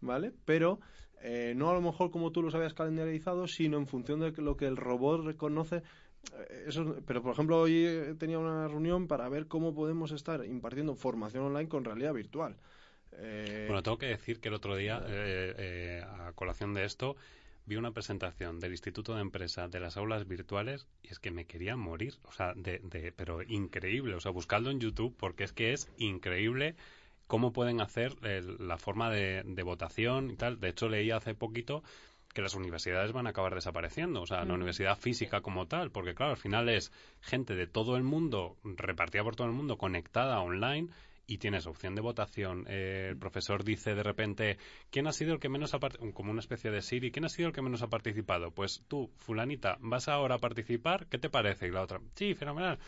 ¿vale? Pero eh, no a lo mejor como tú los habías calendarizado, sino en función de lo que el robot reconoce. Eh, eso, pero, por ejemplo, hoy tenía una reunión para ver cómo podemos estar impartiendo formación online con realidad virtual. bueno, tengo que decir que el otro día, a colación de esto, vi una presentación del Instituto de Empresa de las aulas virtuales y es que me quería morir, o sea, de, de, pero increíble, o sea, buscando en YouTube porque es que es increíble cómo pueden hacer la forma de, votación y tal. De hecho, leí hace poquito que las universidades van a acabar desapareciendo, o sea, la mm. universidad física como tal, porque claro, al final es gente de todo el mundo, repartida por todo el mundo, conectada online y tienes opción de votación. Eh, el profesor dice de repente, ¿quién ha sido el que menos ha participado? Como una especie de Siri, ¿quién ha sido el que menos ha participado? Pues tú, fulanita, ¿vas ahora a participar? ¿Qué te parece? Y la otra, sí, fenomenal.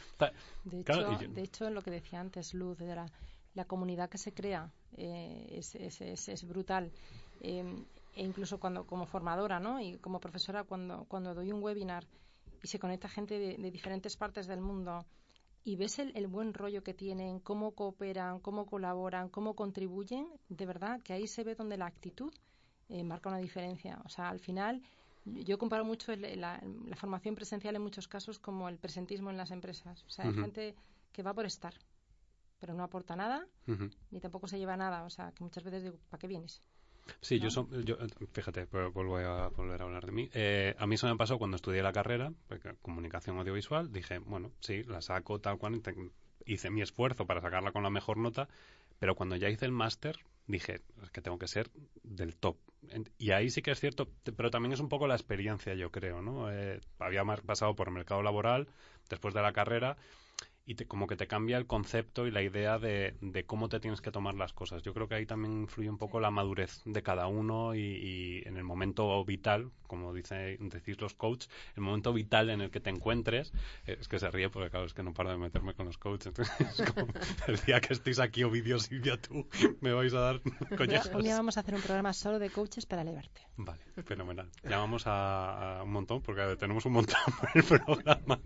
De hecho, de hecho lo que decía antes Luz, de la, comunidad que se crea eh, es, es, es, brutal. Eh, e incluso cuando como formadora ¿no? y como profesora, cuando, cuando doy un webinar y se conecta gente de diferentes partes del mundo, y ves el, buen rollo que tienen, cómo cooperan, cómo colaboran, cómo contribuyen, de verdad que ahí se ve donde la actitud eh, marca una diferencia. O sea, al final yo comparo mucho la, formación presencial en muchos casos como el presentismo en las empresas. O sea, hay gente que va por estar, pero no aporta nada, ni tampoco se lleva nada. O sea, que muchas veces digo, ¿para qué vienes? Sí, yo, yo, fíjate, vuelvo a volver a hablar de mí. Eh, a mí eso me pasó cuando estudié la carrera, comunicación audiovisual. Dije, bueno, sí, la saco tal cual. Hice mi esfuerzo para sacarla con la mejor nota, pero cuando ya hice el máster, dije, es que tengo que ser del top. Y ahí sí que es cierto, pero también es un poco la experiencia, yo creo, ¿no? Eh, había pasado por el mercado laboral después de la carrera y te, como que te cambia el concepto y la idea de, de, cómo te tienes que tomar las cosas. Yo creo que ahí también influye un poco la madurez de cada uno y, y en el momento vital, como dice, decís los coaches, el momento vital en el que te encuentres, eh, es que se ríe porque claro, es que no paro de meterme con los coaches. Entonces, <laughs> como el día que estéis aquí, Ovidio, Silvia, tú, me vais a dar <laughs> coñazos. Un día vamos a hacer un programa solo de coaches para elevarte. Vale, fenomenal. Ya vamos a, a un montón, porque tenemos un montón <laughs> en el programa.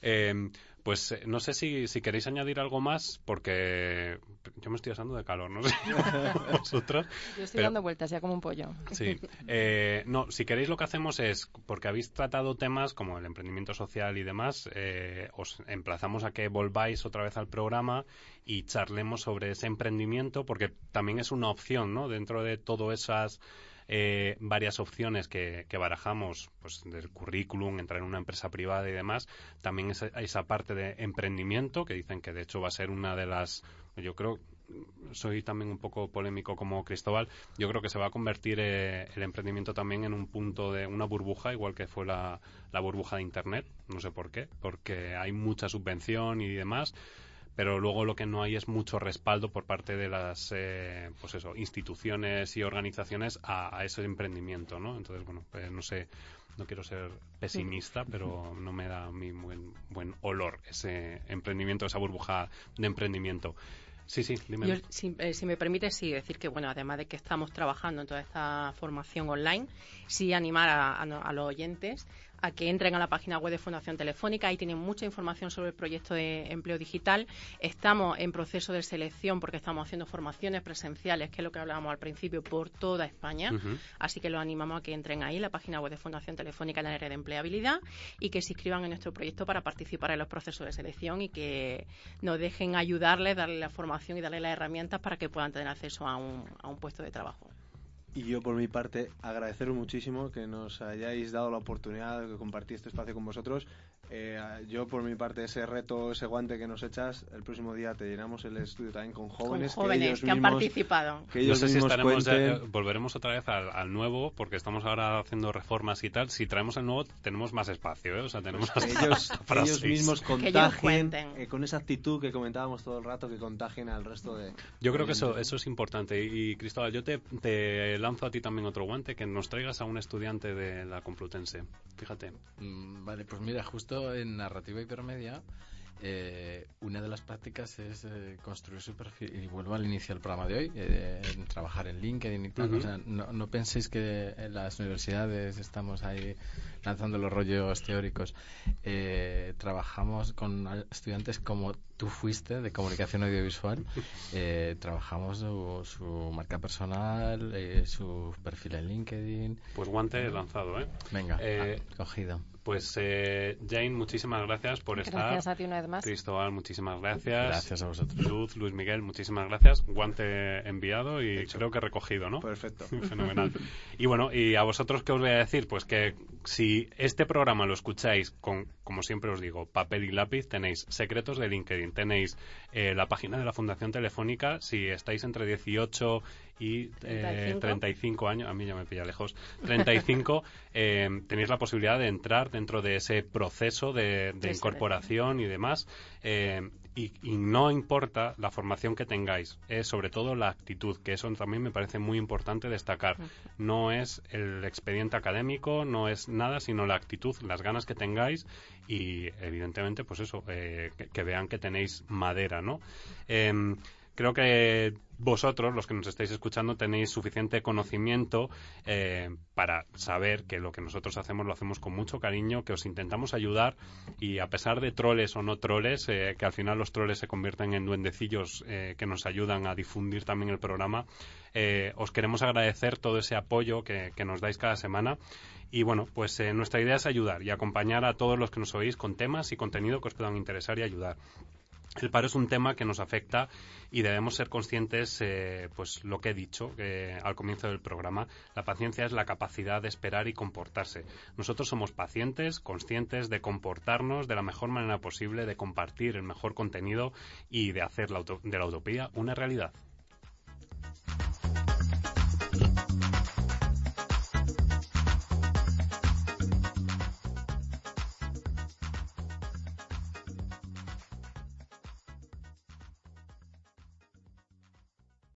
Eh, pues eh, no sé si, si, queréis añadir algo más, porque yo me estoy asando de calor, no sé <laughs> vosotros. Yo estoy pero... dando vueltas ya como un pollo. Sí. Eh, no, si queréis lo que hacemos es, porque habéis tratado temas como el emprendimiento social y demás, eh, os emplazamos a que volváis otra vez al programa y charlemos sobre ese emprendimiento, porque también es una opción, ¿no? Dentro de todas esas eh, varias opciones que, barajamos, pues del currículum, entrar en una empresa privada y demás, también esa, esa parte de emprendimiento, que dicen que de hecho va a ser una de las, yo creo, soy también un poco polémico como Cristóbal, yo creo que se va a convertir eh, el emprendimiento también en un punto de una burbuja, igual que fue la, la burbuja de Internet, no sé por qué, porque hay mucha subvención y demás pero luego lo que no hay es mucho respaldo por parte de las eh, pues eso, instituciones y organizaciones a, a, ese emprendimiento, ¿no? Entonces, bueno, pues no sé, no quiero ser pesimista, pero no me da a mí buen, buen olor ese emprendimiento, esa burbuja de emprendimiento. Sí, sí, dime. Yo, si, eh, si, me permite, sí, decir que, bueno, además de que estamos trabajando en toda esta formación online, sí animar a, a, a los oyentes a que entren a la página web de Fundación Telefónica. Ahí tienen mucha información sobre el proyecto de empleo digital. Estamos en proceso de selección porque estamos haciendo formaciones presenciales, que es lo que hablábamos al principio, por toda España. Uh -huh. Así que los animamos a que entren ahí, la página web de Fundación Telefónica en la área de empleabilidad y que se inscriban en nuestro proyecto para participar en los procesos de selección y que nos dejen ayudarles, darle la formación y darle las herramientas para que puedan tener acceso a un, a un puesto de trabajo. Y yo, por mi parte, agradeceros muchísimo que nos hayáis dado la oportunidad de compartir este espacio con vosotros. Eh, yo, por mi parte, ese reto, ese guante que nos echas, el próximo día te llenamos el estudio también con jóvenes, con jóvenes que, ellos que han participado. Que ellos no sé si estaremos cuenten... ya, volveremos otra vez al, al, nuevo, porque estamos ahora haciendo reformas y tal. Si traemos el nuevo, tenemos más espacio, ¿eh? O sea, tenemos pues <laughs> hasta, ellos, <laughs> hasta para ellos mismos contagien eh, con esa actitud que comentábamos todo el rato, que contagien al resto de. Yo creo que eso, eso es importante. Y, Cristóbal, yo te, te lanzo a ti también otro guante, que nos traigas a un estudiante de la Complutense. Fíjate. Mm, vale, pues mira, justo en narrativa hipermedia, eh, una de las prácticas es eh, construir su perfil. Y vuelvo al inicio del programa de hoy, eh, en trabajar en LinkedIn y tal. Uh -huh. o sea, no, no, penséis que en las universidades estamos ahí lanzando los rollos teóricos. Eh, trabajamos con estudiantes como tú fuiste de comunicación audiovisual. <laughs> Eh, trabajamos su, su, marca personal, eh, su perfil en LinkedIn. Pues guante lanzado, ¿eh? Venga, ah, cogido. Pues eh, Jane, muchísimas gracias por gracias estar. Gracias a ti una vez más. Cristóbal, muchísimas gracias. Gracias a vosotros. Luz, Luis Miguel, muchísimas gracias. Guante enviado y creo que recogido, ¿no? Perfecto. <laughs> Fenomenal. y bueno, y a vosotros qué os voy a decir, pues que si este programa lo escucháis con, como siempre os digo, papel y lápiz, tenéis secretos de LinkedIn, tenéis eh, la página de la Fundación Telefónica, si estáis entre 18 y eh, 35 años, a mí ya me pilla lejos, 35, <laughs> eh, tenéis la posibilidad de entrar dentro de ese proceso de, de incorporación y demás. Y, y, no importa la formación que tengáis, es sobre todo la actitud, que eso también me parece muy importante destacar. No es el expediente académico, no es nada, sino la actitud, las ganas que tengáis y evidentemente, pues eso, eh, que, que, vean que tenéis madera, ¿no? Eh, creo que vosotros, los que nos estáis escuchando, tenéis suficiente conocimiento eh, para saber que lo que nosotros hacemos lo hacemos con mucho cariño, que os intentamos ayudar y a pesar de troles o no troles, eh, que al final los troles se convierten en duendecillos eh, que nos ayudan a difundir también el programa, os queremos agradecer todo ese apoyo que, que nos dais cada semana. Y bueno, pues nuestra idea es ayudar y acompañar a todos los que nos oís con temas y contenido que os puedan interesar y ayudar. El paro es un tema que nos afecta y debemos ser conscientes, eh, pues lo que he dicho eh, al comienzo del programa, la paciencia es la capacidad de esperar y comportarse. Nosotros somos pacientes, conscientes de comportarnos de la mejor manera posible, de compartir el mejor contenido y de hacer la de la utopía una realidad.